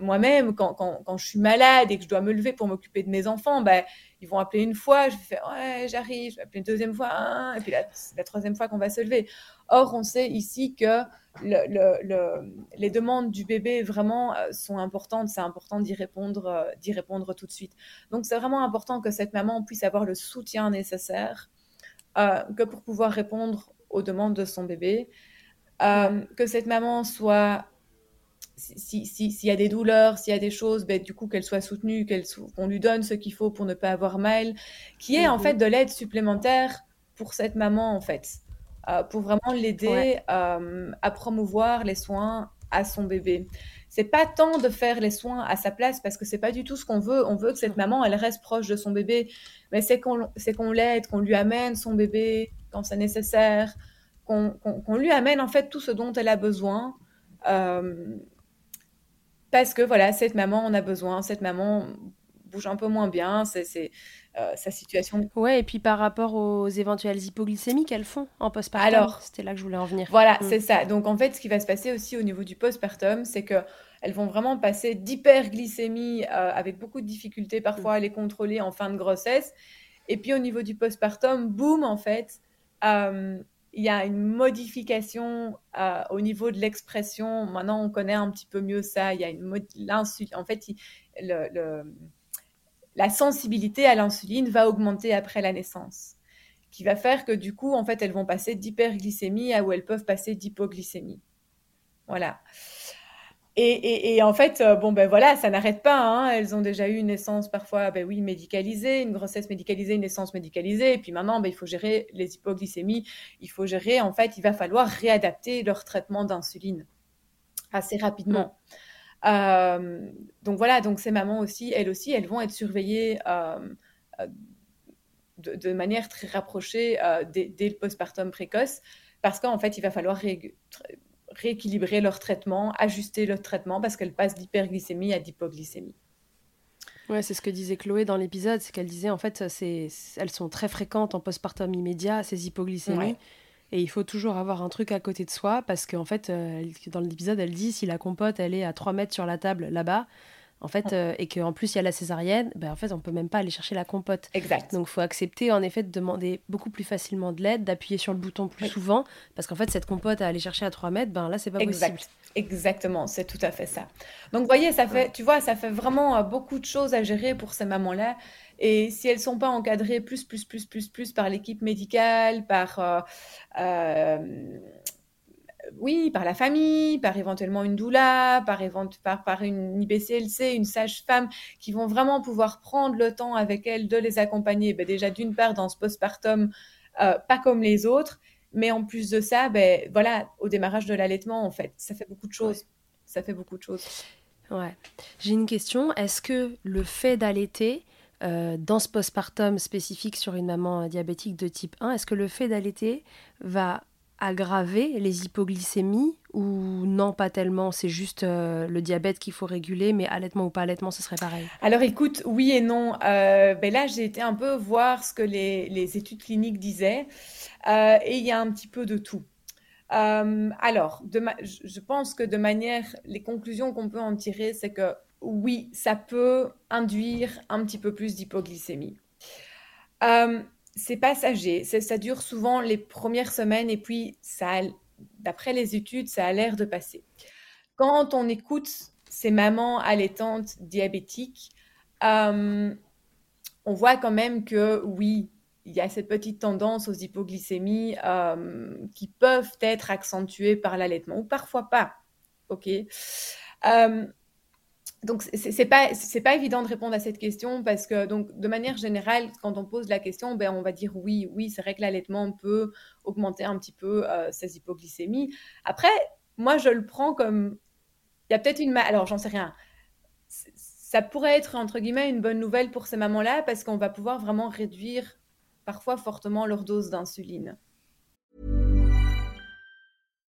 moi-même, quand, quand, quand, je suis malade et que je dois me lever pour m'occuper de mes enfants, ben, ils vont appeler une fois, je vais faire ouais, j'arrive, je vais appeler une deuxième fois, hein, et puis la, la troisième fois qu'on va se lever. Or, on sait ici que le, le, les demandes du bébé vraiment euh, sont importantes, c'est important d'y répondre, euh, d'y répondre tout de suite. Donc, c'est vraiment important que cette maman puisse avoir le soutien nécessaire euh, que pour pouvoir répondre aux demandes de son bébé, que cette maman soit s'il y a des douleurs, s'il y a des choses, ben, du coup, qu'elle soit soutenue, qu'on lui donne ce qu'il faut pour ne pas avoir mal, qui est en mhm. fait de l'aide supplémentaire pour cette maman, en fait, euh, pour vraiment l'aider euh, à promouvoir les soins à son bébé. C'est pas tant de faire les soins à sa place parce que c'est pas du tout ce qu'on veut. On veut que cette maman, elle reste proche de son bébé, mais c'est qu'on qu'on l'aide, qu'on lui amène son bébé quand c'est nécessaire, qu'on lui amène en fait tout ce dont elle a besoin. Euh, parce que voilà, cette maman en a besoin, cette maman bouge un peu moins bien, c'est euh, sa situation. Ouais, et puis par rapport aux éventuelles hypoglycémies qu'elles font en postpartum, alors c'était là que je voulais en venir. Voilà, mm. c'est ça. Donc en fait, ce qui va se passer aussi au niveau du postpartum, c'est que elles vont vraiment passer d'hyperglycémie euh, avec beaucoup de difficultés parfois à les contrôler en fin de grossesse. Et puis au niveau du postpartum, boum, en fait, euh, il y a une modification euh, au niveau de l'expression. Maintenant, on connaît un petit peu mieux ça. Il y a une. En fait, la sensibilité à l'insuline va augmenter après la naissance, qui va faire que du coup, en fait, elles vont passer d'hyperglycémie à où elles peuvent passer d'hypoglycémie. Voilà. Et, en fait, euh, bon, ben voilà, ça n'arrête pas. Hein. Elles ont déjà eu une naissance parfois, ben oui, médicalisée, une grossesse médicalisée, une naissance médicalisée. Et puis maintenant, ben, il faut gérer les hypoglycémies. Il faut gérer, en fait, il va falloir réadapter leur traitement d'insuline assez rapidement. Mm. Euh, donc voilà, donc ces mamans aussi, elles aussi, elles vont être surveillées euh, de, manière très rapprochée dès, dès, le postpartum précoce parce qu'en fait, il va falloir rééquilibrer leur traitement, ajuster leur traitement parce qu'elles passent d'hyperglycémie à d'hypoglycémie. Ouais, c'est ce que disait Chloé dans l'épisode, c'est qu'elle disait en fait, c'est, elles sont très fréquentes en postpartum immédiat, ces hypoglycémies. Et il faut toujours avoir un truc à côté de soi parce qu'en fait, euh, dans l'épisode, elle dit si la compote, elle est à 3 mètres sur la table là-bas, en fait, euh, et qu'en plus il y a la césarienne, ben, en fait on peut même pas aller chercher la compote. Exact. Donc il faut accepter en effet de demander beaucoup plus facilement de l'aide, d'appuyer sur le bouton plus souvent, parce qu'en fait cette compote à aller chercher à 3 mètres, ben là c'est pas exact. possible. Exactement, c'est tout à fait ça. Donc vous voyez, ça fait, tu vois, ça fait vraiment euh, beaucoup de choses à gérer pour ces mamans-là. Et si elles sont pas encadrées plus, plus, plus, plus, plus par l'équipe médicale, par euh, oui, par la famille, par éventuellement une doula, par, par, par une IBCLC, une sage-femme, qui vont vraiment pouvoir prendre le temps avec elles de les accompagner. Ben déjà, d'une part, dans ce postpartum, euh, pas comme les autres, mais en plus de ça, ben, voilà, au démarrage de l'allaitement, en fait, ça fait beaucoup de choses. Ça fait beaucoup de choses. Ouais. J'ai une question. Est-ce que le fait d'allaiter, euh, dans ce postpartum spécifique sur une maman diabétique de type 1, est-ce que le fait d'allaiter va aggraver les hypoglycémies ou non pas tellement c'est juste euh, le diabète qu'il faut réguler mais allaitement ou pas allaitement ce serait pareil. Alors écoute oui et non. Euh, ben là j'ai été un peu voir ce que les, études cliniques disaient euh, et il y a un petit peu de tout. Alors de je pense que de manière les conclusions qu'on peut en tirer c'est que oui ça peut induire un petit peu plus d'hypoglycémie c'est passager. Ça dure souvent les premières semaines et puis, ça, d'après les études, ça a l'air de passer. Quand on écoute ces mamans allaitantes diabétiques, euh, on voit quand même que oui, il y a cette petite tendance aux hypoglycémies euh, qui peuvent être accentuées par l'allaitement ou parfois pas. Ok? Euh, donc c'est pas pas évident de répondre à cette question parce que donc de manière générale quand on pose la question ben on va dire oui oui c'est vrai que l'allaitement peut augmenter un petit peu euh, ces hypoglycémies. Après moi je le prends comme il y a peut-être une alors j'en sais rien. Ça pourrait être entre guillemets une bonne nouvelle pour ces mamans là parce qu'on va pouvoir vraiment réduire parfois fortement leur dose d'insuline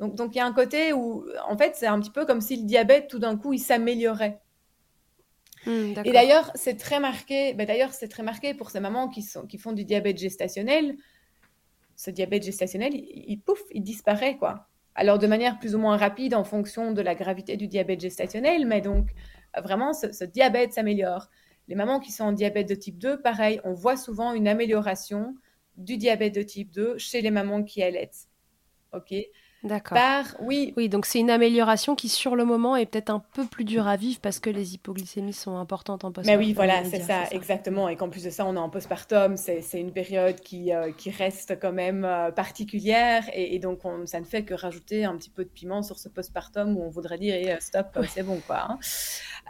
Donc, il y a un côté où, en fait, c'est un petit peu comme si le diabète, tout d'un coup, il s'améliorait. Hmm, et d'ailleurs, c'est très marqué. Ben d'ailleurs, c'est très marqué pour ces mamans qui, sont, qui font du diabète gestationnel. Ce diabète gestationnel, il, pouf, il disparaît quoi. alors de manière plus ou moins rapide en fonction de la gravité du diabète gestationnel, mais donc vraiment ce, diabète s'améliore. Les mamans qui sont en diabète de type 2, pareil, on voit souvent une amélioration du diabète de type 2 chez les mamans qui allaitent. OK? D'accord. oui. Oui, donc c'est une amélioration qui, sur le moment, est peut-être un peu plus dure à vivre parce que les hypoglycémies sont importantes en postpartum. Mais oui, voilà, c'est ça, exactement. Et qu'en plus de ça, on est en postpartum, c'est une période qui, euh, qui reste quand même euh, particulière. Et, donc, on, ça ne fait que rajouter un petit peu de piment sur ce postpartum où on voudrait dire eh, stop, c'est bon, quoi. Hein.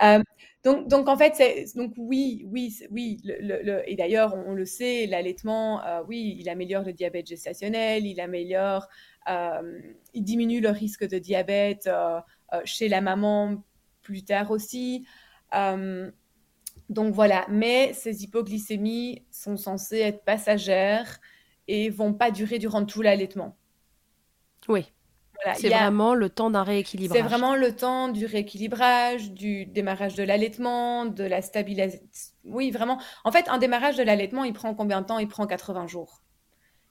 Euh, donc, donc, en fait, donc oui, oui, oui. Le, et d'ailleurs, on, le sait, l'allaitement, oui, il améliore le diabète gestationnel, il améliore euh, il diminue le risque de diabète euh, euh, chez la maman plus tard aussi. donc voilà, mais ces hypoglycémies sont censées être passagères et vont pas durer durant tout l'allaitement. Oui. c'est vraiment le temps d'un rééquilibrage. C'est vraiment le temps du rééquilibrage, du démarrage de l'allaitement, de la stabilisation. Oui, vraiment. En fait, un démarrage de l'allaitement, il prend combien de temps? Il prend 80 jours.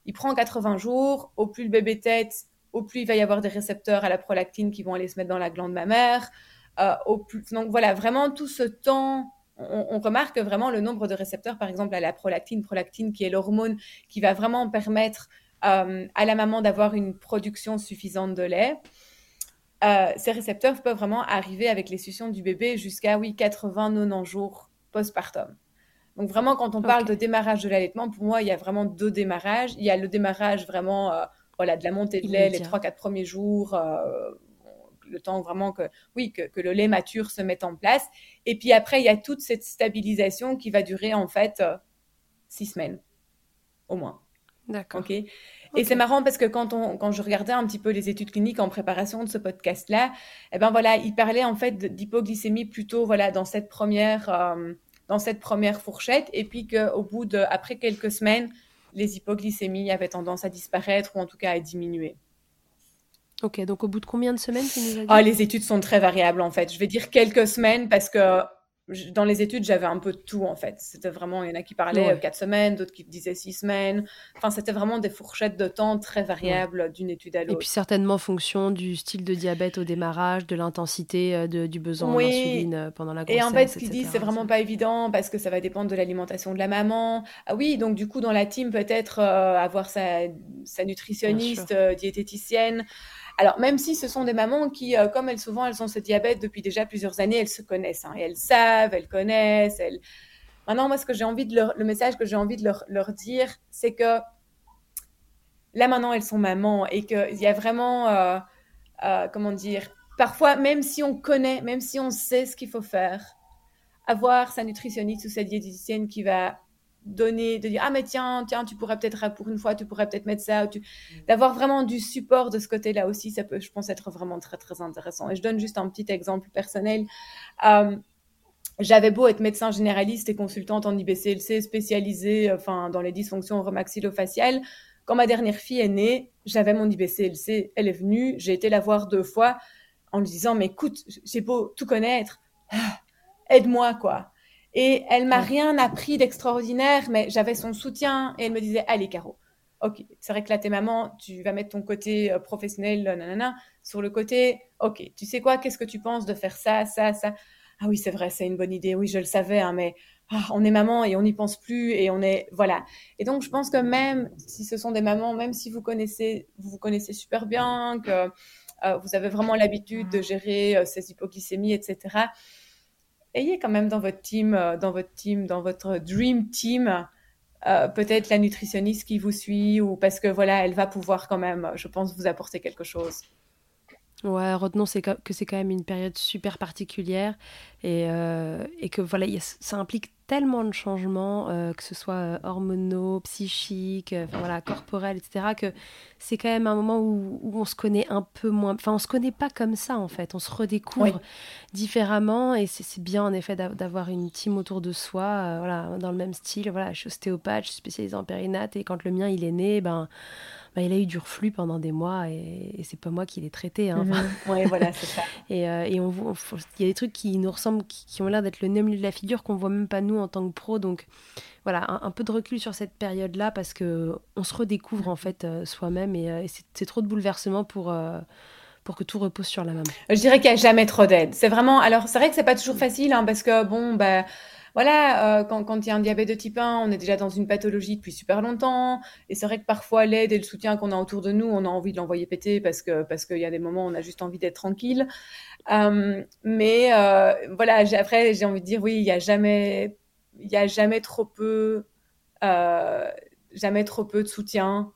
Il prend 80 jours. Au plus le bébé tête, au plus il va y avoir des récepteurs à la prolactine qui vont aller se mettre dans la glande mammaire. Euh, au plus... Donc voilà, vraiment tout ce temps, on, remarque vraiment le nombre de récepteurs, par exemple à la prolactine, prolactine qui est l'hormone qui va vraiment permettre euh, à la maman d'avoir une production suffisante de lait. Euh, ces récepteurs peuvent vraiment arriver avec les suctions du bébé jusqu'à oui 80-90 jours postpartum. Donc vraiment, quand on parle de démarrage de l'allaitement, pour moi, il y a vraiment deux démarrages. Il y a le démarrage vraiment, euh, voilà, de la montée de lait, les trois, quatre premiers jours, euh, le temps vraiment que, oui, que, le lait mature se mette en place. Et puis après, il y a toute cette stabilisation qui va durer en fait euh, six semaines, au moins. D'accord. Ok. Et c'est marrant parce que quand, on, quand je regardais un petit peu les études cliniques en préparation de ce podcast-là, eh ben voilà, il parlait en fait d'hypoglycémie plutôt voilà dans cette première dans cette première fourchette, et puis qu'au bout de, après quelques semaines, les hypoglycémies avaient tendance à disparaître ou en tout cas à diminuer. Ok, donc au bout de combien de semaines ah, Les études sont très variables en fait. Je vais dire quelques semaines parce que dans les études, j'avais un peu de tout en fait. C'était vraiment, il y en a qui parlaient euh, quatre semaines, d'autres qui disaient six semaines. Enfin, c'était vraiment des fourchettes de temps très variables d'une étude à l'autre. Et puis certainement fonction du style de diabète au démarrage, de l'intensité euh, du besoin d'insuline euh, pendant la grossesse. Et en fait, ce qu'ils disent, c'est vraiment pas évident parce que ça va dépendre de l'alimentation de la maman. Ah oui, donc du coup, dans la team, peut-être avoir sa, sa nutritionniste, diététicienne. Alors, même si ce sont des mamans qui, euh, comme elles souvent, elles ont ce diabète depuis déjà plusieurs années, elles se connaissent, hein, et elles savent, elles connaissent. Maintenant, moi, ce que j'ai envie de leur, le message que j'ai envie de leur, leur dire, c'est que là maintenant, elles sont mamans et qu'il y a vraiment, euh, euh, comment dire, parfois, même si on connaît, même si on sait ce qu'il faut faire, avoir sa nutritionniste ou sa diététicienne qui va donner, de dire ah mais tiens, tiens, tu pourrais peut-être pour une fois, tu pourrais peut-être mettre ça, tu... d'avoir vraiment du support de ce côté-là aussi, ça peut, je pense, être vraiment très très intéressant. Et je donne juste un petit exemple personnel. Euh, j'avais beau être médecin généraliste et consultante en IBCLC spécialisée enfin, dans les dysfonctions maxillofaciales. Quand ma dernière fille est née, j'avais mon IBCLC, elle est venue, j'ai été la voir deux fois en lui disant mais écoute, j'ai beau tout connaître, ah, aide-moi quoi. Et elle m'a rien appris d'extraordinaire, mais j'avais son soutien et elle me disait Allez, Caro, ok, c'est vrai que là, t'es maman, tu vas mettre ton côté euh, professionnel, nanana, sur le côté, ok, tu sais quoi, qu'est-ce que tu penses de faire ça, ça, ça? Ah oui, c'est vrai, c'est une bonne idée, oui, je le savais, hein, mais ah, on est maman et on n'y pense plus et on est. Voilà. Et donc, je pense que même si ce sont des mamans, même si vous connaissez, vous vous connaissez super bien, que euh, vous avez vraiment l'habitude de gérer euh, ces hypoglycémies, etc., ayez quand même dans votre team, euh, dans votre team, dans votre dream team, euh, peut-être la nutritionniste qui vous suit ou parce que voilà, elle va pouvoir quand même, je pense, vous apporter quelque chose. Ouais, retenons que c'est quand même une période super particulière et, euh, et que voilà, ça implique tellement de changements, euh, que ce soit euh, hormonaux, psychiques, euh, voilà, corporels, etc., que c'est quand même un moment où, on se connaît un peu moins. Enfin, on se connaît pas comme ça, en fait. On se redécouvre différemment et c'est bien, en effet, d'avoir une team autour de soi, voilà, dans le même style. Voilà, je suis ostéopathe, je suis spécialisée en périnate et quand le mien, il est né, ben bah, il a eu du reflux pendant des mois et, c'est pas moi qui l'ai traité. Hein. Mhm. voilà, c'est ça. et, et on, il y a des trucs qui nous ressemblent, qui, ont l'air d'être le nez de la figure qu'on voit même pas nous en tant que pro. Donc voilà, un, peu de recul sur cette période-là parce que on se redécouvre en fait soi-même et, c'est trop de bouleversements pour pour que tout repose sur la maman Je dirais qu'il n'y a jamais trop d'aide. C'est vraiment. Alors, c'est vrai que c'est pas toujours facile hein, parce que, bon, bah. Voilà, euh, quand, il y a un diabète de type 1, on est déjà dans une pathologie depuis super longtemps. Et c'est vrai que parfois, l'aide et le soutien qu'on a autour de nous, on a envie de l'envoyer péter parce que parce qu'il y a des moments où on a juste envie d'être tranquille. Euh, mais euh, voilà, après, j'ai envie de dire, oui, il n'y a jamais, il y a jamais trop peu, jamais trop peu de soutien.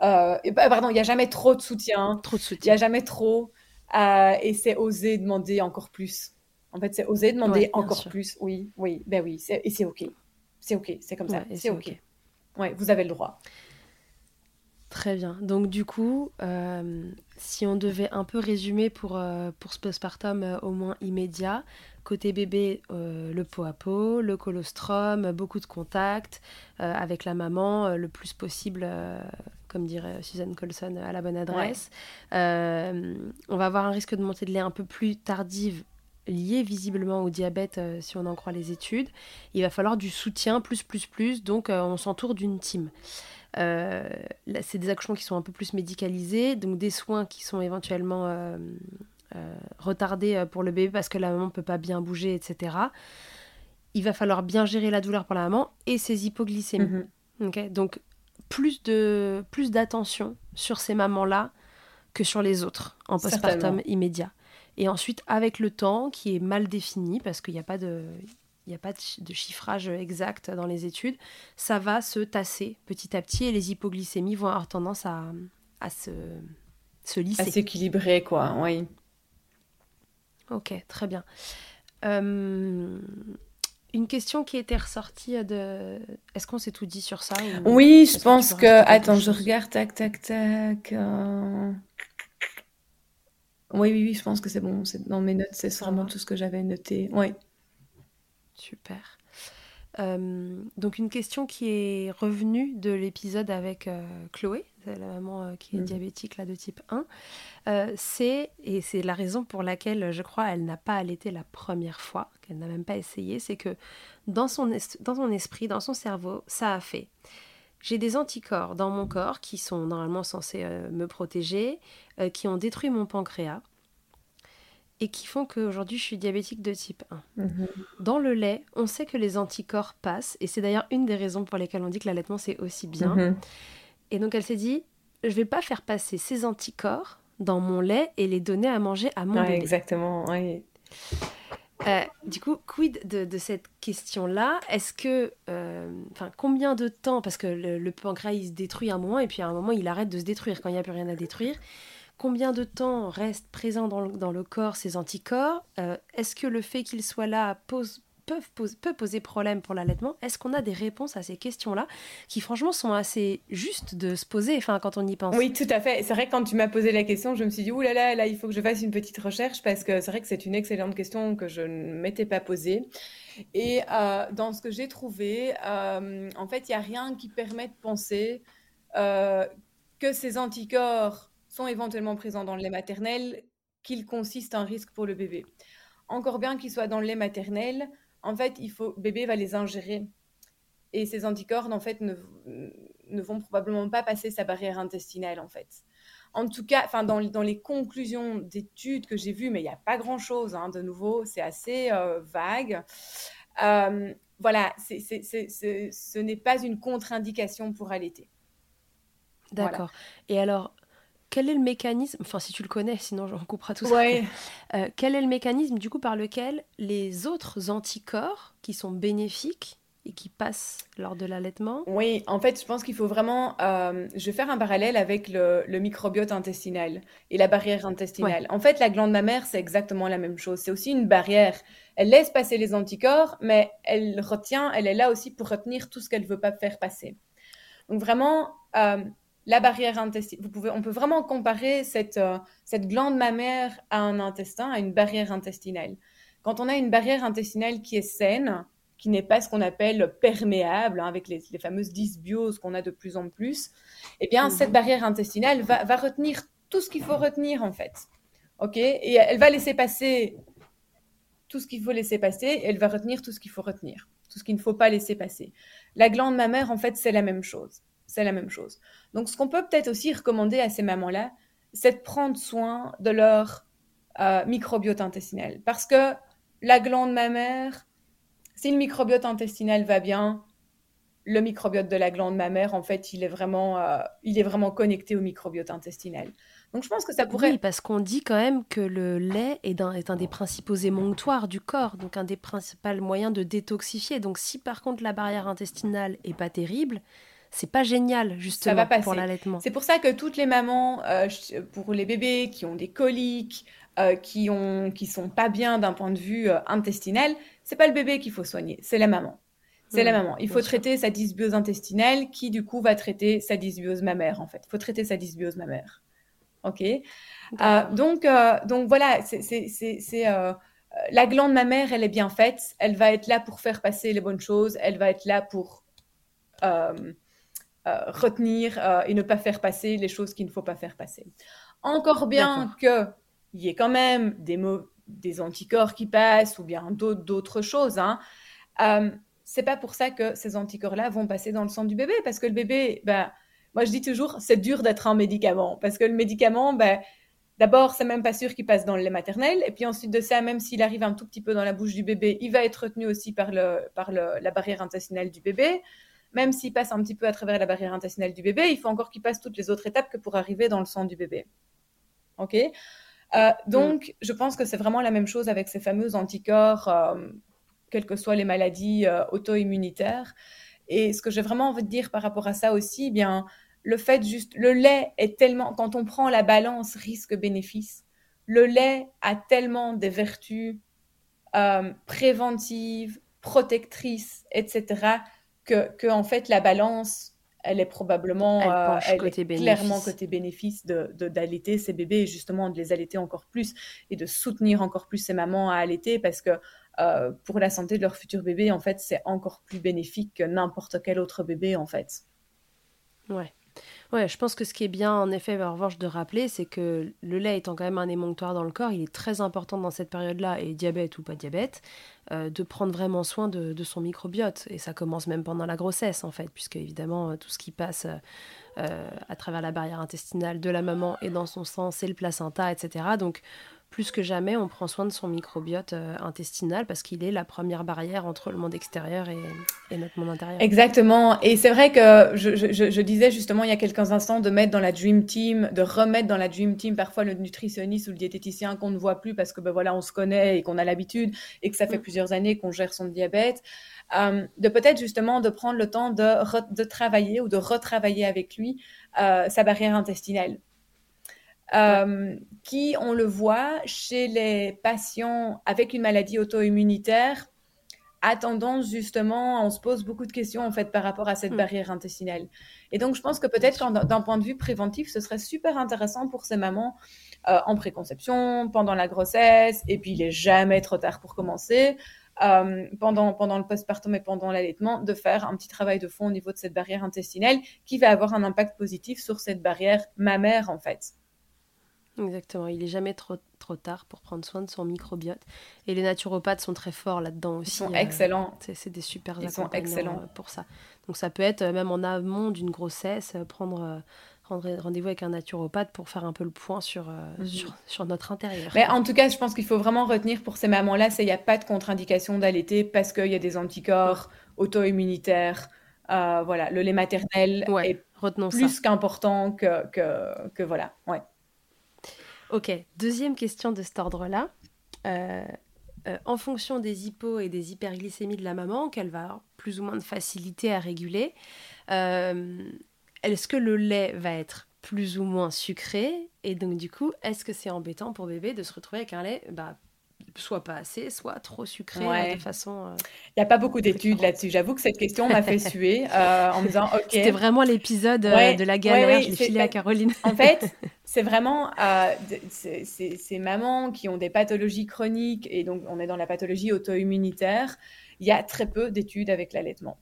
Bah, pardon, il n'y a jamais trop de soutien. Trop de soutien. Il n'y a jamais trop. Et c'est oser demander encore plus. En fait, c'est oser demander encore plus. Oui, oui, ben oui. Et c'est OK. C'est OK. C'est comme ça. C'est OK. Ouais, vous avez le droit. Très bien. Donc du coup, euh, si on devait un peu résumer pour, pour ce postpartum au moins immédiat, côté bébé, le pot à pot, le colostrum, beaucoup de contacts avec la maman, le plus possible comme dirait Suzanne Colson, à la bonne adresse. Euh, on va avoir un risque de montée de lait un peu plus tardive lié visiblement au diabète euh, si on en croit les études. Il va falloir du soutien plus plus plus, donc euh, on s'entoure d'une team. c'est des accouchements qui sont un peu plus médicalisés, donc des soins qui sont éventuellement retardés pour le bébé parce que la maman ne peut pas bien bouger, etc. Il va falloir bien gérer la douleur pour la maman et ses hypoglycémies. Mm-hmm. donc plus de plus d'attention sur ces mamans-là que sur les autres en postpartum immédiat. Et ensuite, avec le temps qui est mal défini, parce qu'il n'y a pas de il n'y a pas de chiffrage exact dans les études, ça va se tasser petit à petit et les hypoglycémies vont avoir tendance à, à se, se lisser. À s'équilibrer, quoi, oui. Ok, très bien. Euh, une question qui était ressortie de. Est-ce qu'on s'est tout dit sur ça Oui, je pense que. Attends, je regarde, tac, tac, tac. Euh. Oui, oui, oui, je pense que c'est bon. C'est dans mes notes, c'est vraiment tout ce que j'avais noté. Oui. Super. Euh, donc une question qui est revenue de l'épisode avec euh, Chloé, la maman qui est mm. diabétique là de type 1, c'est, et c'est la raison pour laquelle je crois elle n'a pas allaité la première fois, qu'elle n'a même pas essayé, c'est que dans son, dans son esprit, dans son cerveau, ça a fait. J'ai des anticorps dans mon corps qui sont normalement censés me protéger, qui ont détruit mon pancréas, et qui font qu'aujourd'hui je suis diabétique de type 1. Mhm. Dans le lait, on sait que les anticorps passent, et c'est d'ailleurs une des raisons pour lesquelles on dit que l'allaitement c'est aussi bien. Mhm. Et donc elle s'est dit, je vais pas faire passer ces anticorps dans mon lait et les donner à manger à mon bébé. Exactement, oui. Euh, du coup, quid de, cette question-là? Est-ce que, euh, enfin, combien de temps Parce que le, pancréas il se détruit un moment et puis à un moment il arrête de se détruire quand il n'y a plus rien à détruire. Combien de temps restent présents dans le, corps ces anticorps? Euh, Est-ce que le fait qu'ils soient là pose, peut poser problème pour l'allaitement Est-ce qu'on a des réponses à ces questions-là qui franchement sont assez justes de se poser enfin, quand on y pense? Oui, tout à fait. C'est vrai que quand tu m'as posé la question, je me suis dit, ouh là là, là, il faut que je fasse une petite recherche parce que c'est vrai que c'est une excellente question que je ne m'étais pas posée. Et euh, dans ce que j'ai trouvé, euh, en fait, il n'y a rien qui permet de penser que ces anticorps sont éventuellement présents dans le lait maternel, qu'il consiste un risque pour le bébé. Encore bien qu'ils soient dans le lait maternel, en fait, il faut, bébé va les ingérer. Et ces anticorps, en fait, ne, vont probablement pas passer sa barrière intestinale, en fait. En tout cas, enfin, dans, les conclusions d'études que j'ai vues, mais il n'y a pas grand-chose, hein, de nouveau, c'est assez euh, vague. Euh, voilà, ce n'est pas une contre-indication pour allaiter. D'accord. Et alors, quel est le mécanisme, enfin si tu le connais, sinon j'en couperai tout ça. Euh, quel est le mécanisme du coup par lequel les autres anticorps qui sont bénéfiques et qui passent lors de l'allaitement Oui, en fait, je pense qu'il faut vraiment. Euh, je vais faire un parallèle avec le, microbiote intestinal et la barrière intestinale. En fait, la glande mammaire, c'est exactement la même chose. C'est aussi une barrière. Elle laisse passer les anticorps, mais elle retient, elle est là aussi pour retenir tout ce qu'elle ne veut pas faire passer. Donc, vraiment, euh, la barrière intestinale. Vous pouvez, on peut vraiment comparer cette, euh, cette glande mammaire à un intestin, à une barrière intestinale. Quand on a une barrière intestinale qui est saine, qui n'est pas ce qu'on appelle perméable, hein, avec les, fameuses dysbioses qu'on a de plus en plus, eh bien, mhm. cette barrière intestinale va, va retenir tout ce qu'il faut retenir, en fait. OK? Et elle va laisser passer tout ce qu'il faut laisser passer, et elle va retenir tout ce qu'il faut retenir. tout ce qu'il ne faut pas laisser passer. La glande mammaire, en fait, c'est la même chose. C'est la même chose. Donc, ce qu'on peut peut-être aussi recommander à ces mamans-là, c'est de prendre soin de leur euh, microbiote intestinal. Parce que la glande mammaire, si le microbiote intestinal va bien, le microbiote de la glande mammaire, en fait, il est vraiment, euh, il est vraiment connecté au microbiote intestinal. Donc je pense que ça pourrait... Oui, parce qu'on dit quand même que le lait est un, est un des principaux émonctoires du corps, donc un des principaux moyens de détoxifier. Donc si par contre la barrière intestinale est pas terrible, c'est pas génial justement pour l'allaitement. C'est pour ça que toutes les mamans, euh, pour les bébés qui ont des coliques, euh, qui ont qui sont pas bien d'un point de vue euh, intestinal, c'est pas le bébé qu'il faut soigner, c'est la maman. C'est la mmh, maman. Il faut traiter sa dysbiose intestinale qui du coup va traiter sa dysbiose mammaire en fait. Il faut traiter sa dysbiose mammaire. Ok? Euh, donc, donc voilà, c'est la glande mammaire, elle est bien faite. Elle va être là pour faire passer les bonnes choses. Elle va être là pour retenir et ne pas faire passer les choses qu'il ne faut pas faire passer. Encore bien qu'il y ait quand même des, des anticorps qui passent ou bien d'autres choses. Hein. c'est pas pour ça que ces anticorps-là vont passer dans le sang du bébé, parce que le bébé, ben, moi, je dis toujours, c'est dur d'être un médicament parce que le médicament, ben, d'abord, c'est même pas sûr qu'il passe dans le lait maternel. Et puis ensuite de ça, même s'il arrive un tout petit peu dans la bouche du bébé, il va être retenu aussi par, le, par la barrière intestinale du bébé. Même s'il passe un petit peu à travers la barrière intestinale du bébé, il faut encore qu'il passe toutes les autres étapes que pour arriver dans le sang du bébé. OK? Euh, Donc, mm. je pense que c'est vraiment la même chose avec ces fameux anticorps, euh, quelles que soient les maladies euh, auto-immunitaires. Et ce que j'ai vraiment envie de dire par rapport à ça aussi, eh bien, le fait juste, le lait est tellement, quand on prend la balance risque-bénéfice, le lait a tellement des vertus préventives, protectrices, etc., que, que, en fait la balance, elle est probablement, elle, euh, clairement côté bénéfice de d'allaiter ces bébés et justement de les allaiter encore plus et de soutenir encore plus ces mamans à allaiter parce que euh, pour la santé de leur futur bébé, en fait, c'est encore plus bénéfique que n'importe quel autre bébé, en fait. Ouais. Ouais, je pense que ce qui est bien, en effet, en revanche, de rappeler, c'est que le lait étant quand même un émonctoire dans le corps, il est très important dans cette période-là, et diabète ou pas diabète, euh, de prendre vraiment soin de, son microbiote. Et ça commence même pendant la grossesse, en fait, puisque évidemment, tout ce qui passe à travers la barrière intestinale de la maman et dans son sang, c'est le placenta, etc. Donc, plus que jamais, on prend soin de son microbiote euh, intestinal parce qu'il est la première barrière entre le monde extérieur et, notre monde intérieur. Exactement. Et c'est vrai que je, disais justement il y a quelques instants de mettre dans la Dream Team, de remettre dans la Dream Team parfois le nutritionniste ou le diététicien qu'on ne voit plus parce que ben voilà, on se connaît et qu'on a l'habitude et que ça fait mm. plusieurs années qu'on gère son diabète. Euh, de peut-être justement de prendre le temps de, de travailler ou de retravailler avec lui euh, sa barrière intestinale euh, qui, on le voit, chez les patients avec une maladie auto-immunitaire, a tendance justement, on se pose beaucoup de questions en fait par rapport à cette mm. barrière intestinale. Et donc, je pense que peut-être d'un point de vue préventif, ce serait super intéressant pour ces mamans euh, en préconception, pendant la grossesse, et puis il est jamais trop tard pour commencer, euh, pendant, pendant le postpartum et pendant l'allaitement, de faire un petit travail de fond au niveau de cette barrière intestinale qui va avoir un impact positif sur cette barrière mammaire en fait. Exactement, il est jamais trop, trop tard pour prendre soin de son microbiote. Et les naturopathes sont très forts là-dedans aussi. Ils sont excellents. C'est des super Ils sont excellents. Euh, pour ça. Donc ça peut être euh, même en amont d'une grossesse, euh, prendre rendez-vous avec un naturopathe pour faire un peu le point sur, mhm. sur, sur, notre intérieur. Mais en tout cas, je pense qu'il faut vraiment retenir pour ces mamans-là, c'est qu'il n'y a pas de contre-indication d'allaiter parce qu'il y a des anticorps auto-immunitaires. voilà, le lait maternel est plus qu'important que, que, que, voilà. Ouais. Ok, deuxième question de cet ordre-là. Euh, euh, en fonction des hypos et des hyperglycémies de la maman, qu'elle va avoir plus ou moins de facilité à réguler, euh, est-ce que le lait va être plus ou moins sucré? Et donc, du coup, est-ce que c'est embêtant pour bébé de se retrouver avec un lait bah, soit pas assez, soit trop sucré de façon. Euh, Il n'y a pas beaucoup d'études là-dessus. J'avoue que cette question m'a fait suer euh, en me disant OK. C'était vraiment l'épisode euh, de la galère. je l'ai filé à Caroline. En fait, c'est vraiment ces mamans qui ont des pathologies chroniques et donc on est dans la pathologie auto-immunitaire. Il y a très peu d'études avec l'allaitement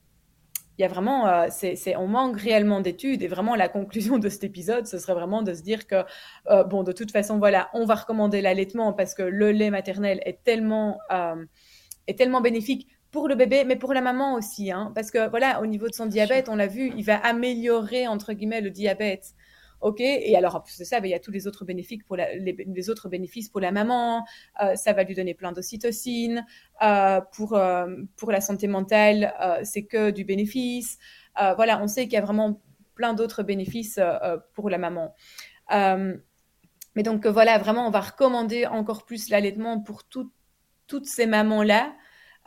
il y a vraiment, euh, c'est, on manque réellement d'études et vraiment la conclusion de cet épisode, ce serait vraiment de se dire que, euh, bon, de toute façon, voilà, on va recommander l'allaitement parce que le lait maternel est tellement, euh, est tellement bénéfique pour le bébé, mais pour la maman aussi, hein, parce que voilà, au niveau de son diabète, on l'a vu, il va améliorer entre guillemets le diabète. Ok, et alors en plus de ça, ben, il y a tous les autres bénéfices pour la, les, autres bénéfices pour la maman. Euh, ça va lui donner plein d'ocytocine. Euh, pour euh, pour la santé mentale, euh, c'est que du bénéfice. Voilà, on sait qu'il y a vraiment plein d'autres bénéfices pour la maman. mais donc voilà, vraiment, on va recommander encore plus l'allaitement pour toutes ces mamans là.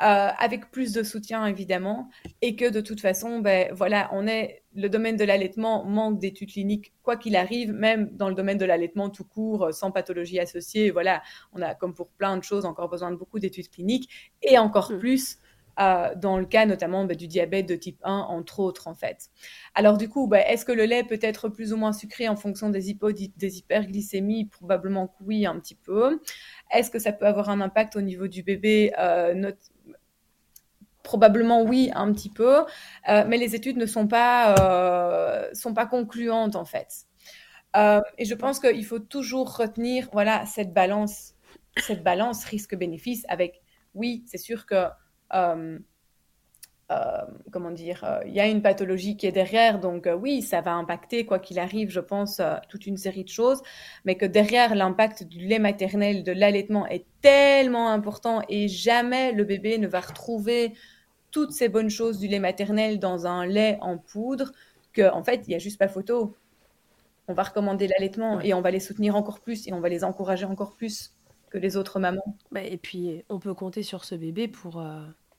Euh, avec plus de soutien évidemment, et que de toute façon, ben voilà, on est le domaine de l'allaitement manque d'études cliniques quoi qu'il arrive, même dans le domaine de l'allaitement tout court, euh, sans pathologie associée. Voilà, on a comme pour plein de choses encore besoin de beaucoup d'études cliniques et encore mm. plus. Euh, dans le cas notamment ben, du diabète de type 1, entre autres, en fait. Alors du coup, ben, est-ce que le lait peut être plus ou moins sucré en fonction des, des hyperglycémies? Probablement que oui, un petit peu. Est-ce que ça peut avoir un impact au niveau du bébé? Euh, Probablement oui, un petit peu, euh, mais les études ne sont pas, euh, sont pas concluantes en fait. Euh, et je pense qu'il faut toujours retenir voilà, cette balance, cette balance risque-bénéfice avec, oui, c'est sûr que comment dire, il y a une pathologie qui est derrière, donc oui, ça va impacter, quoi qu'il arrive, je pense, toute une série de choses, mais que derrière l'impact du lait maternel, de l'allaitement est tellement important et jamais le bébé ne va retrouver toutes ces bonnes choses du lait maternel dans un lait en poudre, qu'en en fait, il n'y a juste pas photo. On va recommander l'allaitement et on va les soutenir encore plus et on va les encourager encore plus que les autres mamans. Bah, et puis, on peut compter sur ce bébé pour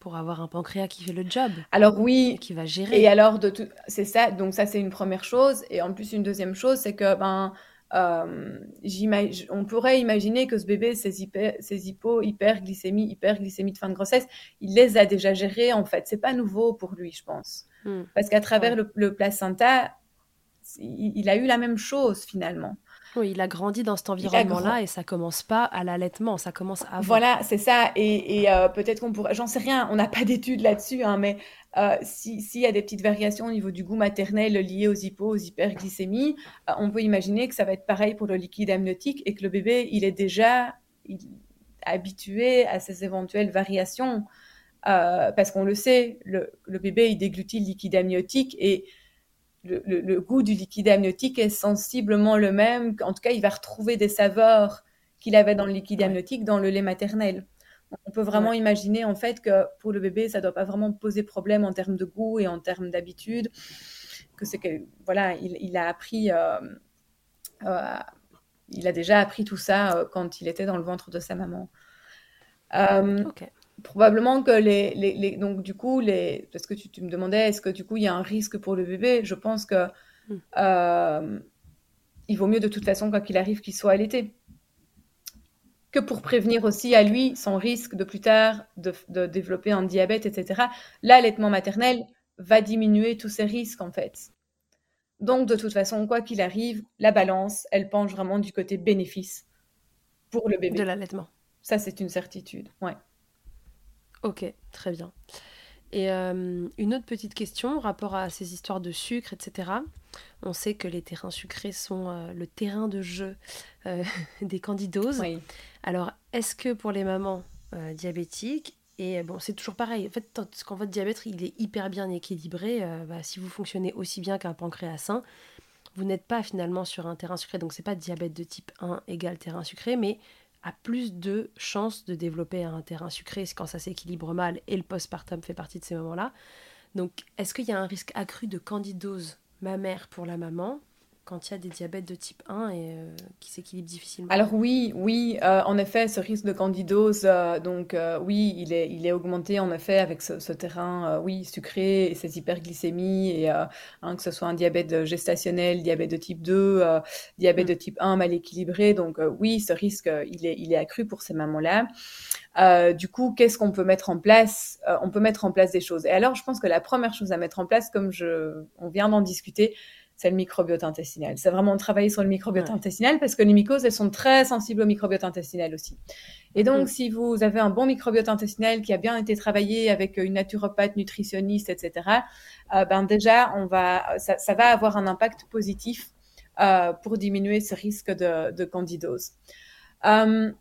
pour avoir un pancréas qui fait le job. Alors oui, qui va gérer. Et alors de tout, c'est ça. Donc ça c'est une première chose. Et en plus une deuxième chose, c'est que ben euh, on pourrait imaginer que ce bébé, ses, hyper, ses hypo, hyperglycémie, hyperglycémie de fin de grossesse, il les a déjà gérés en fait. C'est pas nouveau pour lui, je pense, hmm. parce qu'à travers le, placenta, il, a eu la même chose finalement. Oui, il a grandi dans cet environnement-là et ça commence pas à l'allaitement, ça commence avant. Voilà, c'est ça. Et, euh, peut-être qu'on pourrait, j'en sais rien, on n'a pas d'études là-dessus, hein, mais euh, s'il y a des petites variations au niveau du goût maternel liées aux hypos, aux hyperglycémies, euh, on peut imaginer que ça va être pareil pour le liquide amniotique et que le bébé, il est déjà habitué à ces éventuelles variations. parce qu'on le sait, le, le, bébé, il déglutit le liquide amniotique et le, goût du liquide amniotique est sensiblement le même. En tout cas, il va retrouver des saveurs qu'il avait dans le liquide amniotique dans le lait maternel. On peut vraiment imaginer en fait que pour le bébé, ça ne doit pas vraiment poser problème en termes de goût et en termes d'habitude. Que c'est que voilà, il, a appris, euh, euh, il a déjà appris tout ça euh, quand il était dans le ventre de sa maman. Ok probablement que les, les, donc du coup les parce que tu, me demandais est-ce que du coup il y a un risque pour le bébé? Je pense que hmm. il vaut mieux de toute façon quoi qu'il arrive qu'il soit allaité que pour prévenir aussi à lui son risque de plus tard de, de développer un diabète etc l'allaitement maternel va diminuer tous ces risques en fait. Donc de toute façon quoi qu'il arrive la balance elle penche vraiment du côté bénéfice pour le bébé. De l'allaitement. Ça c'est une certitude ouais. Ok, très bien. Et euh, une autre petite question, rapport à ces histoires de sucre, etc. On sait que les terrains sucrés sont euh, le terrain de jeu euh, des candidoses. Oui. Alors, est-ce que pour les mamans diabétiques, et bon, c'est toujours pareil, en fait, quand votre diabète il est hyper bien équilibré, bah, si vous fonctionnez aussi bien qu'un pancréas sain, vous n'êtes pas finalement sur un terrain sucré. Donc, c'est pas diabète de type 1 égale terrain sucré, mais a plus de chances de développer un terrain sucré quand ça s'équilibre mal et le postpartum fait partie de ces moments-là. Donc, est-ce qu'il y a un risque accru de candidose mammaire pour la maman? Quand il y a des diabètes de type 1 et euh, qui s'équilibrent difficilement Alors oui, oui, euh, en effet, ce risque de candidose, euh, donc oui, il est, il est augmenté en effet avec ce, terrain, oui, sucré et ces hyperglycémies et hein, que ce soit un diabète gestationnel, diabète de type 2, diabète mm. de type 1 mal équilibré. Donc oui, ce risque, il est, il est accru pour ces mamans-là. du coup, qu'est-ce qu'on peut mettre en place On peut mettre en place des choses. Et alors, je pense que la première chose à mettre en place, comme je, on vient d'en discuter, c'est le microbiote intestinal. C'est vraiment travailler sur le microbiote intestinal parce que les mycoses, elles sont très sensibles au microbiote intestinal aussi. Et donc, si vous avez un bon microbiote intestinal qui a bien été travaillé avec une naturopathe, nutritionniste, etc., euh, ben déjà, on va, ça, va avoir un impact positif euh, pour diminuer ce risque de, candidose. Euh,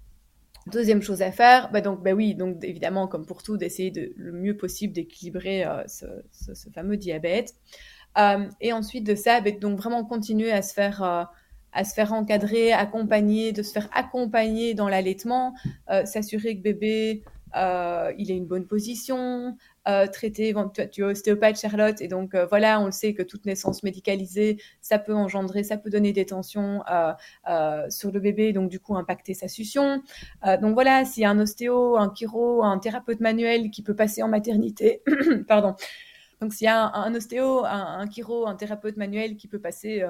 Deuxième chose à faire, bah donc bah oui, donc évidemment comme pour tout, d'essayer de le mieux possible d'équilibrer euh, ce, ce, fameux diabète. Euh, et ensuite de ça, bah, donc vraiment continuer à se faire euh, à se faire encadrer, accompagner, de se faire accompagner dans l'allaitement, s'assurer que bébé euh, il est une bonne position, euh, traité, tu es ostéopathe Charlotte, et donc euh, voilà, on le sait que toute naissance médicalisée, ça peut engendrer, ça peut donner des tensions euh, sur le bébé, donc du coup impacter sa succion. donc voilà, s'il y a un ostéo, un chiro, un thérapeute manuel qui peut passer en maternité, pardon. Donc s'il y a un, ostéo, un, un, chiro, un thérapeute manuel qui peut passer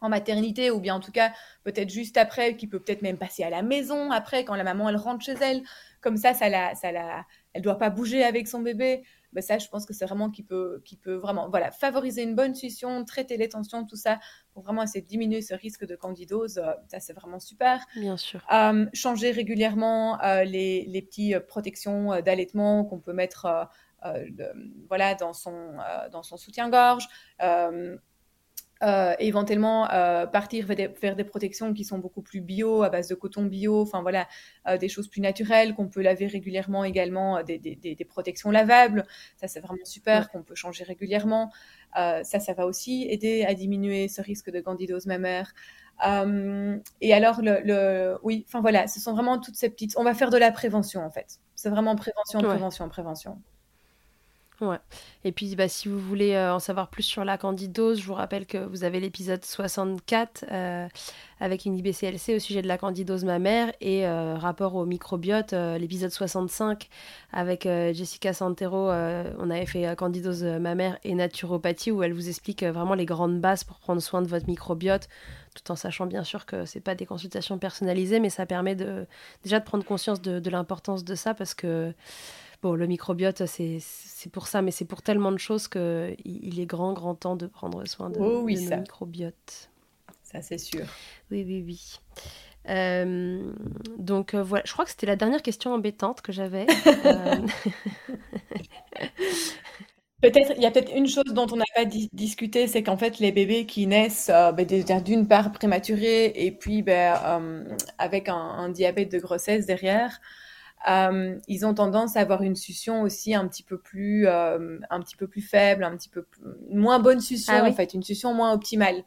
en maternité ou bien en tout cas peut-être juste après, qui peut peut-être même passer à la maison après quand la maman elle rentre chez elle. Comme ça, ça la, ça la, elle doit pas bouger avec son bébé. Ben ça, je pense que c'est vraiment qui peut, qui peut vraiment, voilà, favoriser une bonne succion, traiter les tensions, tout ça, pour vraiment essayer de diminuer ce risque de candidose. Euh, ça, c'est vraiment super. Bien sûr. Euh, changer régulièrement euh, les, les petites protections d'allaitement qu'on peut mettre, voilà, dans son, dans son soutien-gorge. Euh, éventuellement euh, partir vers des, protections qui sont beaucoup plus bio, à base de coton bio, enfin voilà, euh, des choses plus naturelles, qu'on peut laver régulièrement également, des, des, des protections lavables, ça c'est vraiment super, qu'on peut changer régulièrement. ça, ça va aussi aider à diminuer ce risque de candidose mammaire. et alors, le, le oui, enfin voilà, ce sont vraiment toutes ces petites... On va faire de la prévention en fait. C'est vraiment prévention, prévention, prévention. Ouais. Et puis, bah, si vous voulez euh, en savoir plus sur la candidose, je vous rappelle que vous avez l'épisode 64 euh, avec une IBCLC au sujet de la candidose mammaire et euh, rapport au microbiote, l'épisode 65 avec Jessica Santero, on avait fait candidose mammaire et naturopathie où elle vous explique vraiment les grandes bases pour prendre soin de votre microbiote, tout en sachant bien sûr que c'est pas des consultations personnalisées, mais ça permet de déjà de prendre conscience de, de l'importance de ça parce que Bon, le microbiote, c'est pour ça, mais c'est pour tellement de choses qu'il il est grand, grand temps de prendre soin de, oh, oui, nos microbiotes. Ça, c'est sûr. Oui, oui, oui. Euh, donc euh, voilà, je crois que c'était la dernière question embêtante que j'avais. Euh, peut-être, il y a peut-être une chose dont on n'a pas discuté, c'est qu'en fait les bébés qui naissent ben, d'une part prématurés et puis ben, avec un, un, diabète de grossesse derrière, euh, ils ont tendance à avoir une succion aussi un petit peu plus, euh, un petit peu plus faible, un petit peu plus, moins bonne succion ah en fait, une succion moins optimale.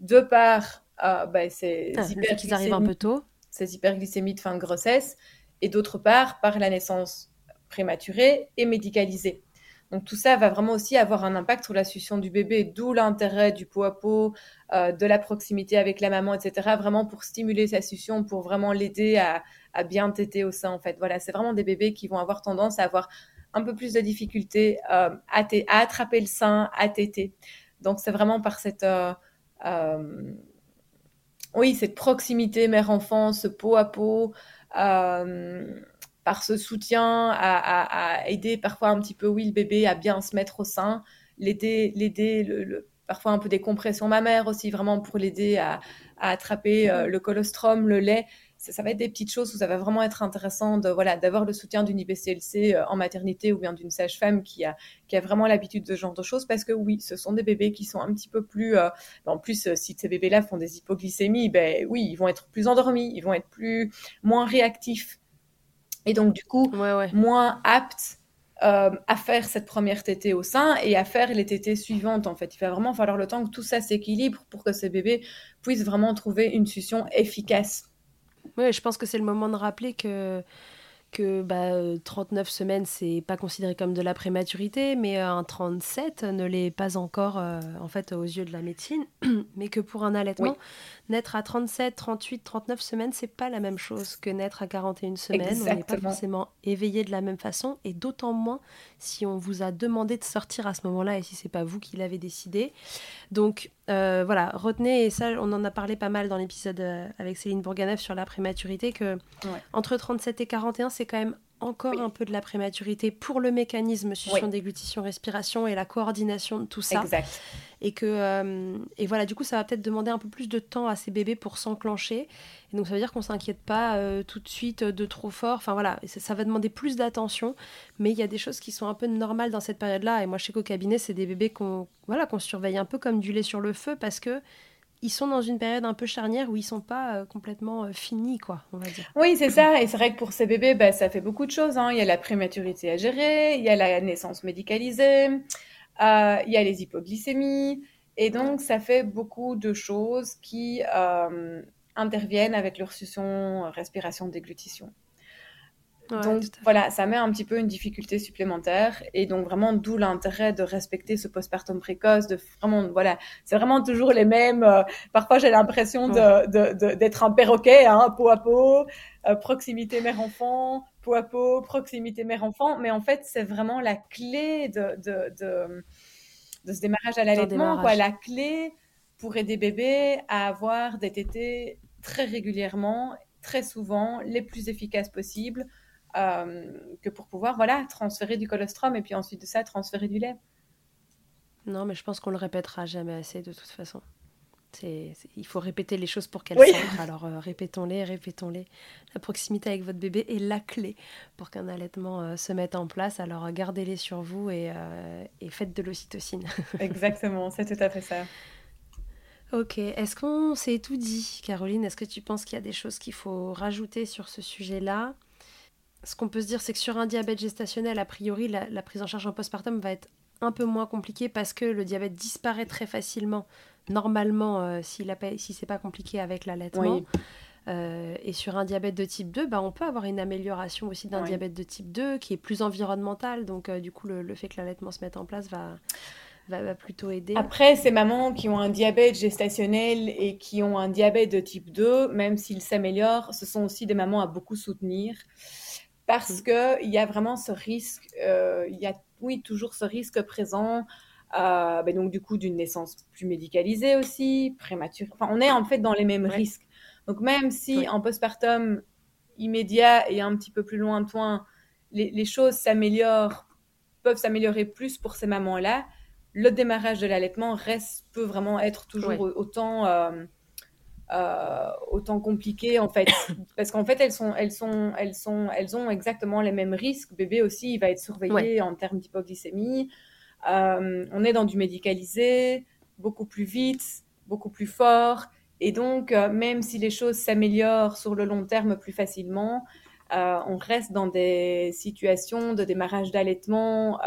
De part, euh, bah, c'est ah, qu'ils arrivent un peu tôt, ces hyperglycémies de fin de grossesse, et d'autre part par la naissance prématurée et médicalisée. Donc tout ça va vraiment aussi avoir un impact sur la succion du bébé, d'où l'intérêt du pot à pot, euh, de la proximité avec la maman, etc. Vraiment pour stimuler sa succion, pour vraiment l'aider à, bien téter au sein. En fait, voilà, c'est vraiment des bébés qui vont avoir tendance à avoir un peu plus de difficultés euh, à, attraper le sein, à téter. Donc c'est vraiment par cette euh, oui cette proximité mère-enfant, ce pot à pot par ce soutien à, aider parfois un petit peu, oui, le bébé à bien se mettre au sein, l'aider, l'aider, parfois un peu des compressions mammaires aussi, vraiment pour l'aider à, attraper euh, le colostrum, le lait. Ça, va être des petites choses où ça va vraiment être intéressant de, voilà, d'avoir le soutien d'une IBCLC euh, en maternité ou bien d'une sage-femme qui a, qui a vraiment l'habitude de ce genre de choses parce que oui, ce sont des bébés qui sont un petit peu plus, euh, en plus, si ces bébés-là font des hypoglycémies, ben oui, ils vont être plus endormis, ils vont être plus, moins réactifs et donc, du coup, moins apte euh, à faire cette première tétée au sein et à faire les tétées suivantes. En fait, il va vraiment falloir le temps que tout ça s'équilibre pour que ces bébés puissent vraiment trouver une succion efficace. Oui, je pense que c'est le moment de rappeler que que bah, 39 euh, semaines, c'est pas considéré comme de la prématurité, mais euh, un 37 ne l'est pas encore euh, en fait aux yeux de la médecine, mais que pour un allaitement, naître à 37, 38, 39 semaines, c'est pas la même chose que naître à 41 semaines. On n'est pas forcément éveillé de la même façon, et d'autant moins si on vous a demandé de sortir à ce moment-là et si c'est pas vous qui l'avez décidé. Donc voilà, retenez, et ça on en a parlé pas mal dans l'épisode avec Céline Bourganev sur la prématurité, que entre 37 et 41, c'est quand même encore un peu de la prématurité pour le mécanisme succion, déglutition, respiration et la coordination de tout ça. Exact. Et que euh, et voilà, du coup, ça va peut-être demander un peu plus de temps à ces bébés pour s'enclencher. Et donc, ça veut dire qu'on s'inquiète pas euh, tout de suite de trop fort. Enfin voilà, ça, va demander plus d'attention. Mais il y a des choses qui sont un peu normales dans cette période-là. Et moi, je sais qu'au cabinet, c'est des bébés qu'on voilà qu'on surveille un peu comme du lait sur le feu parce que ils sont dans une période un peu charnière où ils sont pas complètement finis, quoi, on va dire. Oui, c'est ça. Et c'est vrai que pour ces bébés, bah, ça fait beaucoup de choses. Hein. Il y a la prématurité à gérer, il y a la naissance médicalisée, il y a les hypoglycémies. Et donc, ça fait beaucoup de choses qui interviennent avec leur succion, respiration, déglutition donc voilà, ça met un petit peu une difficulté supplémentaire. Et donc vraiment d'où l'intérêt de respecter ce postpartum précoce, de vraiment voilà, c'est vraiment toujours les mêmes. Euh, parfois j'ai l'impression de, d'être un perroquet, hein, peau à peau, euh, proximité mère-enfant, peau à peau, proximité mère-enfant, mais en fait c'est vraiment la clé de, de, de, ce démarrage à l'allaitement, quoi, la clé pour aider bébé à avoir des tétés très régulièrement, très souvent, les plus efficaces possibles que pour pouvoir voilà transférer du colostrum et puis ensuite de ça transférer du lait. Non, mais je pense qu'on le répétera jamais assez de toute façon. C'est, il faut répéter les choses pour qu'elles oui. Alors euh, répétons-les, répétons-les. La proximité avec votre bébé est la clé pour qu'un allaitement euh, se mette en place. Alors gardez-les sur vous et, et faites de l'ocytocine. Exactement, c'est tout à fait ça. Ok, est-ce qu'on s'est tout dit, Caroline? Est-ce que tu penses qu'il y a des choses qu'il faut rajouter sur ce sujet-là? Ce qu'on peut se dire, c'est que sur un diabète gestationnel, a priori, la, prise en charge en postpartum va être un peu moins compliquée parce que le diabète disparaît très facilement, normalement, euh, si si c'est pas compliqué avec l'allaitement. Euh, et sur un diabète de type 2, bah, on peut avoir une amélioration aussi d'un diabète de type 2 qui est plus environnemental. Donc, euh, du coup, le, fait que l'allaitement se mette en place va, va, va, plutôt aider. Après, ces mamans qui ont un diabète gestationnel et qui ont un diabète de type 2, même s'il s'améliore, ce sont aussi des mamans à beaucoup soutenir parce mmh. qu'il y a vraiment ce risque, euh, il y a oui toujours ce risque présent, euh, ben donc du coup d'une naissance plus médicalisée aussi, prématurée. Enfin, on est en fait dans les mêmes risques. Donc même si en postpartum immédiat et un petit peu plus lointain, les, les choses s'améliorent, peuvent s'améliorer plus pour ces mamans-là, le démarrage de l'allaitement reste peut vraiment être toujours autant euh, euh, autant compliqué en fait. Parce qu'en fait elles sont elles sont elles sont elles ont exactement les mêmes risques. Bébé aussi il va être surveillé en termes d'hypoglycémie. Euh, on est dans du médicalisé beaucoup plus vite beaucoup plus fort. Et donc euh, même si les choses s'améliorent sur le long terme plus facilement on reste dans des situations de démarrage d'allaitement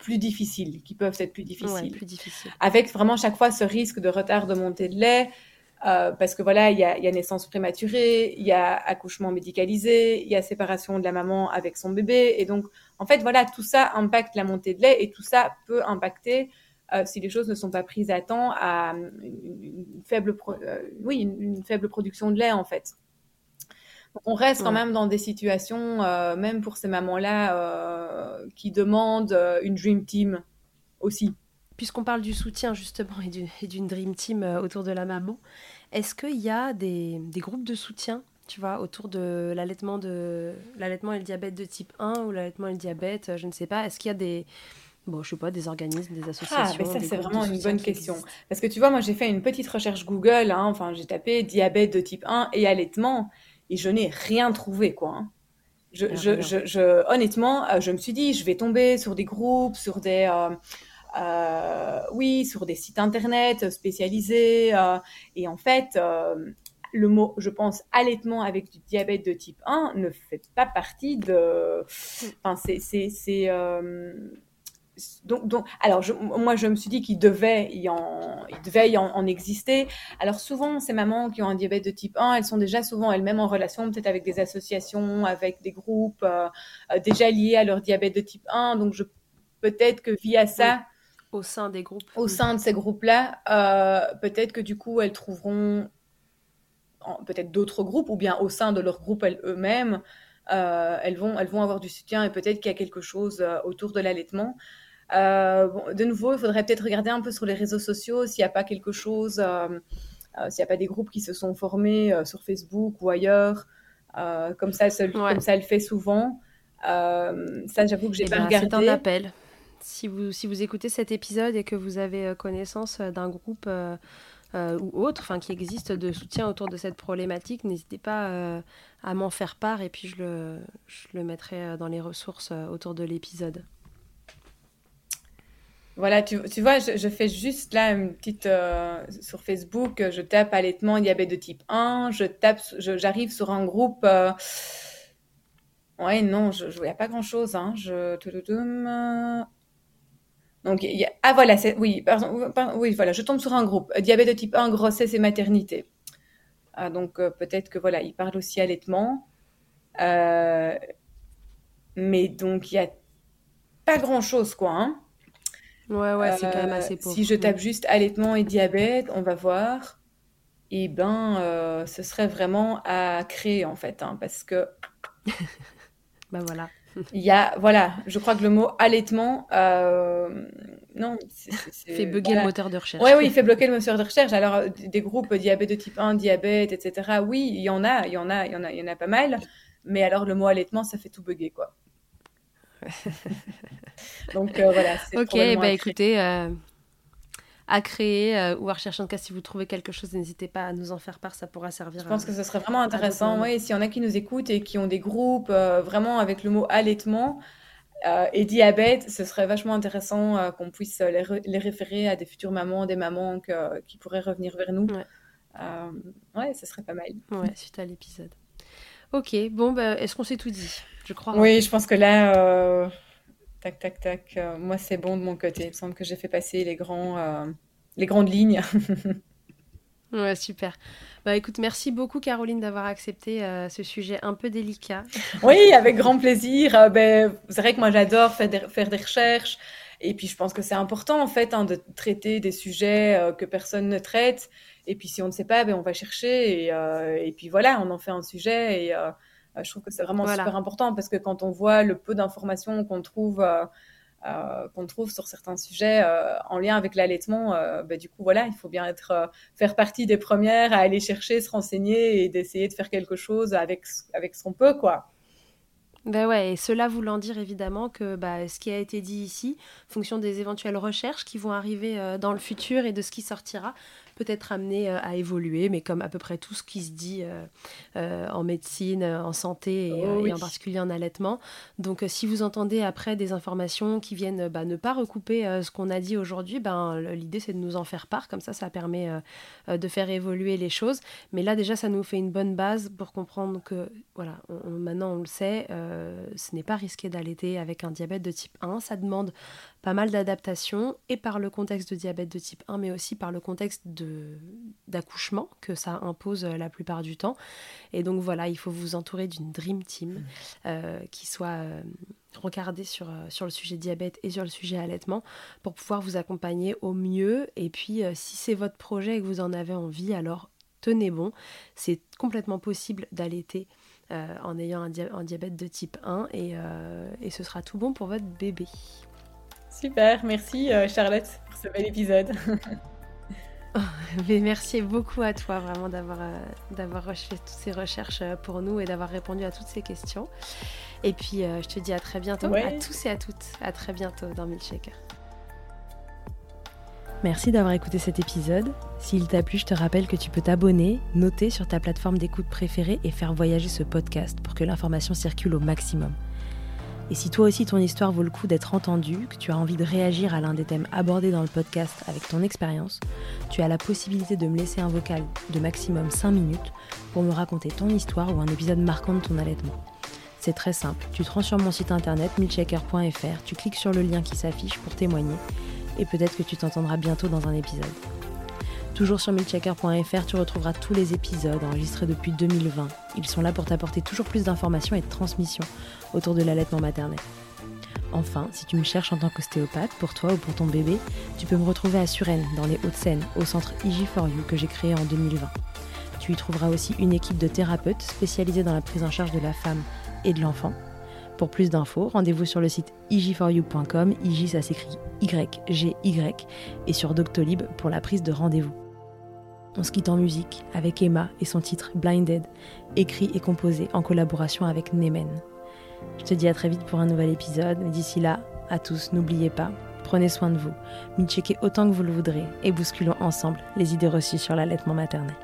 plus difficiles, qui peuvent être plus difficiles. plus difficile. Avec vraiment chaque fois ce risque de retard de montée de lait, euh, parce que voilà, il y a, y a, naissance prématurée, il y a accouchement médicalisé, il y a séparation de la maman avec son bébé, et donc en fait voilà, tout ça impacte la montée de lait et tout ça peut impacter euh, si les choses ne sont pas prises à temps à une, faible, euh, oui, une, faible production de lait en fait on reste quand même dans des situations, euh, même pour ces mamans-là, euh, qui demandent euh, une Dream Team aussi. Puisqu'on parle du soutien justement et d'une Dream Team autour de la maman, est-ce qu'il y a des, groupes de soutien tu vois, autour de l'allaitement de l'allaitement et le diabète de type 1 ou l'allaitement et le diabète, je ne sais pas, est-ce qu'il y a des bon, je sais pas, des organismes, des associations Ah, mais ça c'est vraiment une bonne question. Parce que tu vois, moi j'ai fait une petite recherche Google, hein, enfin j'ai tapé diabète de type 1 et allaitement et je n'ai rien trouvé, quoi. Hein. Je, je, je, honnêtement, euh, je me suis dit, je vais tomber sur des groupes, sur des, euh, euh, oui, sur des sites internet spécialisés. et en fait, le mot, je pense, allaitement avec du diabète de type 1 ne fait pas partie de. Enfin, c'est donc, alors moi je me suis dit qu'il devait y en, il devait y en, exister. Alors souvent ces mamans qui ont un diabète de type 1, elles sont déjà souvent elles-mêmes en relation peut-être avec des associations, avec des groupes euh, euh, déjà liés à leur diabète de type 1. Donc je peut-être que via ça, au sein des groupes, au sein de ces groupes-là, euh, peut-être que du coup elles trouveront peut-être d'autres groupes ou bien au sein de leur groupe eux-mêmes. elles, vont, elles vont avoir du soutien et peut-être qu'il y a quelque chose autour de l'allaitement. Euh, de nouveau, il faudrait peut-être regarder un peu sur les réseaux sociaux s'il n'y a pas quelque chose, euh, euh, s'il n'y a pas des groupes qui se sont formés sur Facebook ou ailleurs. comme, ça, comme ça, le fait souvent. ça, j'avoue que j'ai eh pas ben, regardé. C'est un appel. Si vous, si vous écoutez cet épisode et que vous avez connaissance d'un groupe ou autre, enfin qui existe de soutien autour de cette problématique, n'hésitez pas à m'en faire part et puis je le, je le mettrai dans les ressources autour de l'épisode. Voilà, tu, vois, je, fais juste là une petite sur Facebook, je tape allaitement diabète de type 1, je tape, j'arrive sur un groupe. ouais, non, je n'y a pas grand chose. Hein, je, y a, ah voilà, oui, oui, voilà, je tombe sur un groupe, diabète de type 1, grossesse et maternité. Ah, donc, euh, peut-être que voilà, il parle aussi allaitement. Euh, mais donc, il n'y a pas grand-chose, quoi. Hein. Ouais, ouais, c'est quand même assez pauvre. Si je tape juste allaitement et diabète, on va voir. Et eh ben, euh, ce serait vraiment à créer, en fait, hein, parce que... ben voilà. Il y a, voilà, je crois que le mot allaitement, euh, non, fait bugger le moteur de recherche. Oui, oui, il fait bloquer le moteur de recherche. Alors, euh, des groupes diabète de type 1, diabète, etc. Oui, il y en a, il y en a, il y en a, il y en a pas mal. Mais alors, le mot allaitement, ça fait tout bugger, quoi. Donc, euh, voilà. Ok, bah écoutez, à créer euh, ou à rechercher. En tout cas, si vous trouvez quelque chose, n'hésitez pas à nous en faire part, ça pourra servir. Je pense que ce serait vraiment intéressant. Oui, s'il y en a qui nous écoutent et qui ont des groupes euh, vraiment avec le mot allaitement euh, et diabète, ce serait vachement intéressant qu'on puisse les, référer à des futures mamans, des mamans qui pourraient revenir vers nous. Ouais. ce serait pas mal. Ouais, suite à l'épisode. Ok, bon, bah, est-ce qu'on s'est tout dit? Je crois. Oui, je pense que là Tac, tac, tac. Euh, moi, c'est bon de mon côté. Il me semble que j'ai fait passer les, grands, euh, les grandes lignes. ouais, super. Bah écoute, merci beaucoup Caroline d'avoir accepté euh, ce sujet un peu délicat. oui, avec grand plaisir. ben, c'est vrai que moi, j'adore faire des, faire des recherches. Et puis, je pense que c'est important, en fait, hein, de traiter des sujets que personne ne traite. Et puis, si on ne sait pas, ben, on va chercher. Et, et puis, voilà, on en fait un sujet. Et euh, je trouve que c'est vraiment super important parce que quand on voit le peu d'informations qu'on trouve, euh, euh, qu'on trouve sur certains sujets en lien avec l'allaitement, bah, du coup, voilà, il faut bien être, faire partie des premières à aller chercher, se renseigner et d'essayer de faire quelque chose avec, avec ce qu'on peut, quoi. Ben ouais, et cela voulant dire évidemment que bah, ce qui a été dit ici, fonction des éventuelles recherches qui vont arriver dans le futur et de ce qui sortira, peut-être amené euh, à évoluer, mais comme à peu près tout ce qui se dit euh, euh, en médecine, en santé et, oh en particulier en allaitement. Donc si vous entendez après des informations qui viennent bah, ne pas recouper ce qu'on a dit aujourd'hui, ben, l'idée c'est de nous en faire part, comme ça ça permet de faire évoluer les choses. Mais là déjà ça nous fait une bonne base pour comprendre que voilà, maintenant on le sait, ce n'est pas risqué d'allaiter avec un diabète de type 1, ça demande pas mal d'adaptations et par le contexte de diabète de type 1 mais aussi par le contexte d'accouchement que ça impose euh, la plupart du temps. Et donc voilà, il faut vous entourer d'une dream team mmh. euh, qui soit euh, regardée sur, sur le sujet diabète et sur le sujet allaitement pour pouvoir vous accompagner au mieux. Et puis si c'est votre projet et que vous en avez envie, alors tenez bon, c'est complètement possible d'allaiter. en ayant un, diabète de type 1 et, et ce sera tout bon pour votre bébé. Super, merci euh, Charlotte pour ce bel épisode. Mais merci beaucoup à toi vraiment d'avoir euh, d'avoir fait toutes ces recherches euh, pour nous et d'avoir répondu à toutes ces questions. Et puis je te dis à très bientôt à tous et à toutes. À très bientôt dans Milkshaker. Merci d'avoir écouté cet épisode. S'il t'a plu, je te rappelle que tu peux t'abonner, noter sur ta plateforme d'écoute préférée et faire voyager ce podcast pour que l'information circule au maximum. Et si toi aussi ton histoire vaut le coup d'être entendue, que tu as envie de réagir à l'un des thèmes abordés dans le podcast avec ton expérience, tu as la possibilité de me laisser un vocal de maximum 5 minutes pour me raconter ton histoire ou un épisode marquant de ton allaitement. C'est très simple, tu te rends sur mon site internet milchecker.fr, tu cliques sur le lien qui s'affiche pour témoigner et peut-être que tu t'entendras bientôt dans un épisode. Toujours sur milchecker.fr, tu retrouveras tous les épisodes enregistrés depuis 2020. Ils sont là pour t'apporter toujours plus d'informations et de transmissions autour de l'allaitement maternel. Enfin, si tu me cherches en tant qu'ostéopathe, pour toi ou pour ton bébé, tu peux me retrouver à Suresnes, dans les Hauts-de-Seine, au centre IG4U que j'ai créé en 2020. Tu y trouveras aussi une équipe de thérapeutes spécialisés dans la prise en charge de la femme et de l'enfant. Pour plus d'infos, rendez-vous sur le site ig4u.com, IG ça s'écrit Y-G-Y, et sur Doctolib pour la prise de rendez-vous. On se quitte en musique avec Emma et son titre Blinded, écrit et composé en collaboration avec Nemen. Je te dis à très vite pour un nouvel épisode, d'ici là, à tous, n'oubliez pas, prenez soin de vous, mi-checkez autant que vous le voudrez. Et bousculons ensemble les idées reçues sur l'allaitement maternel.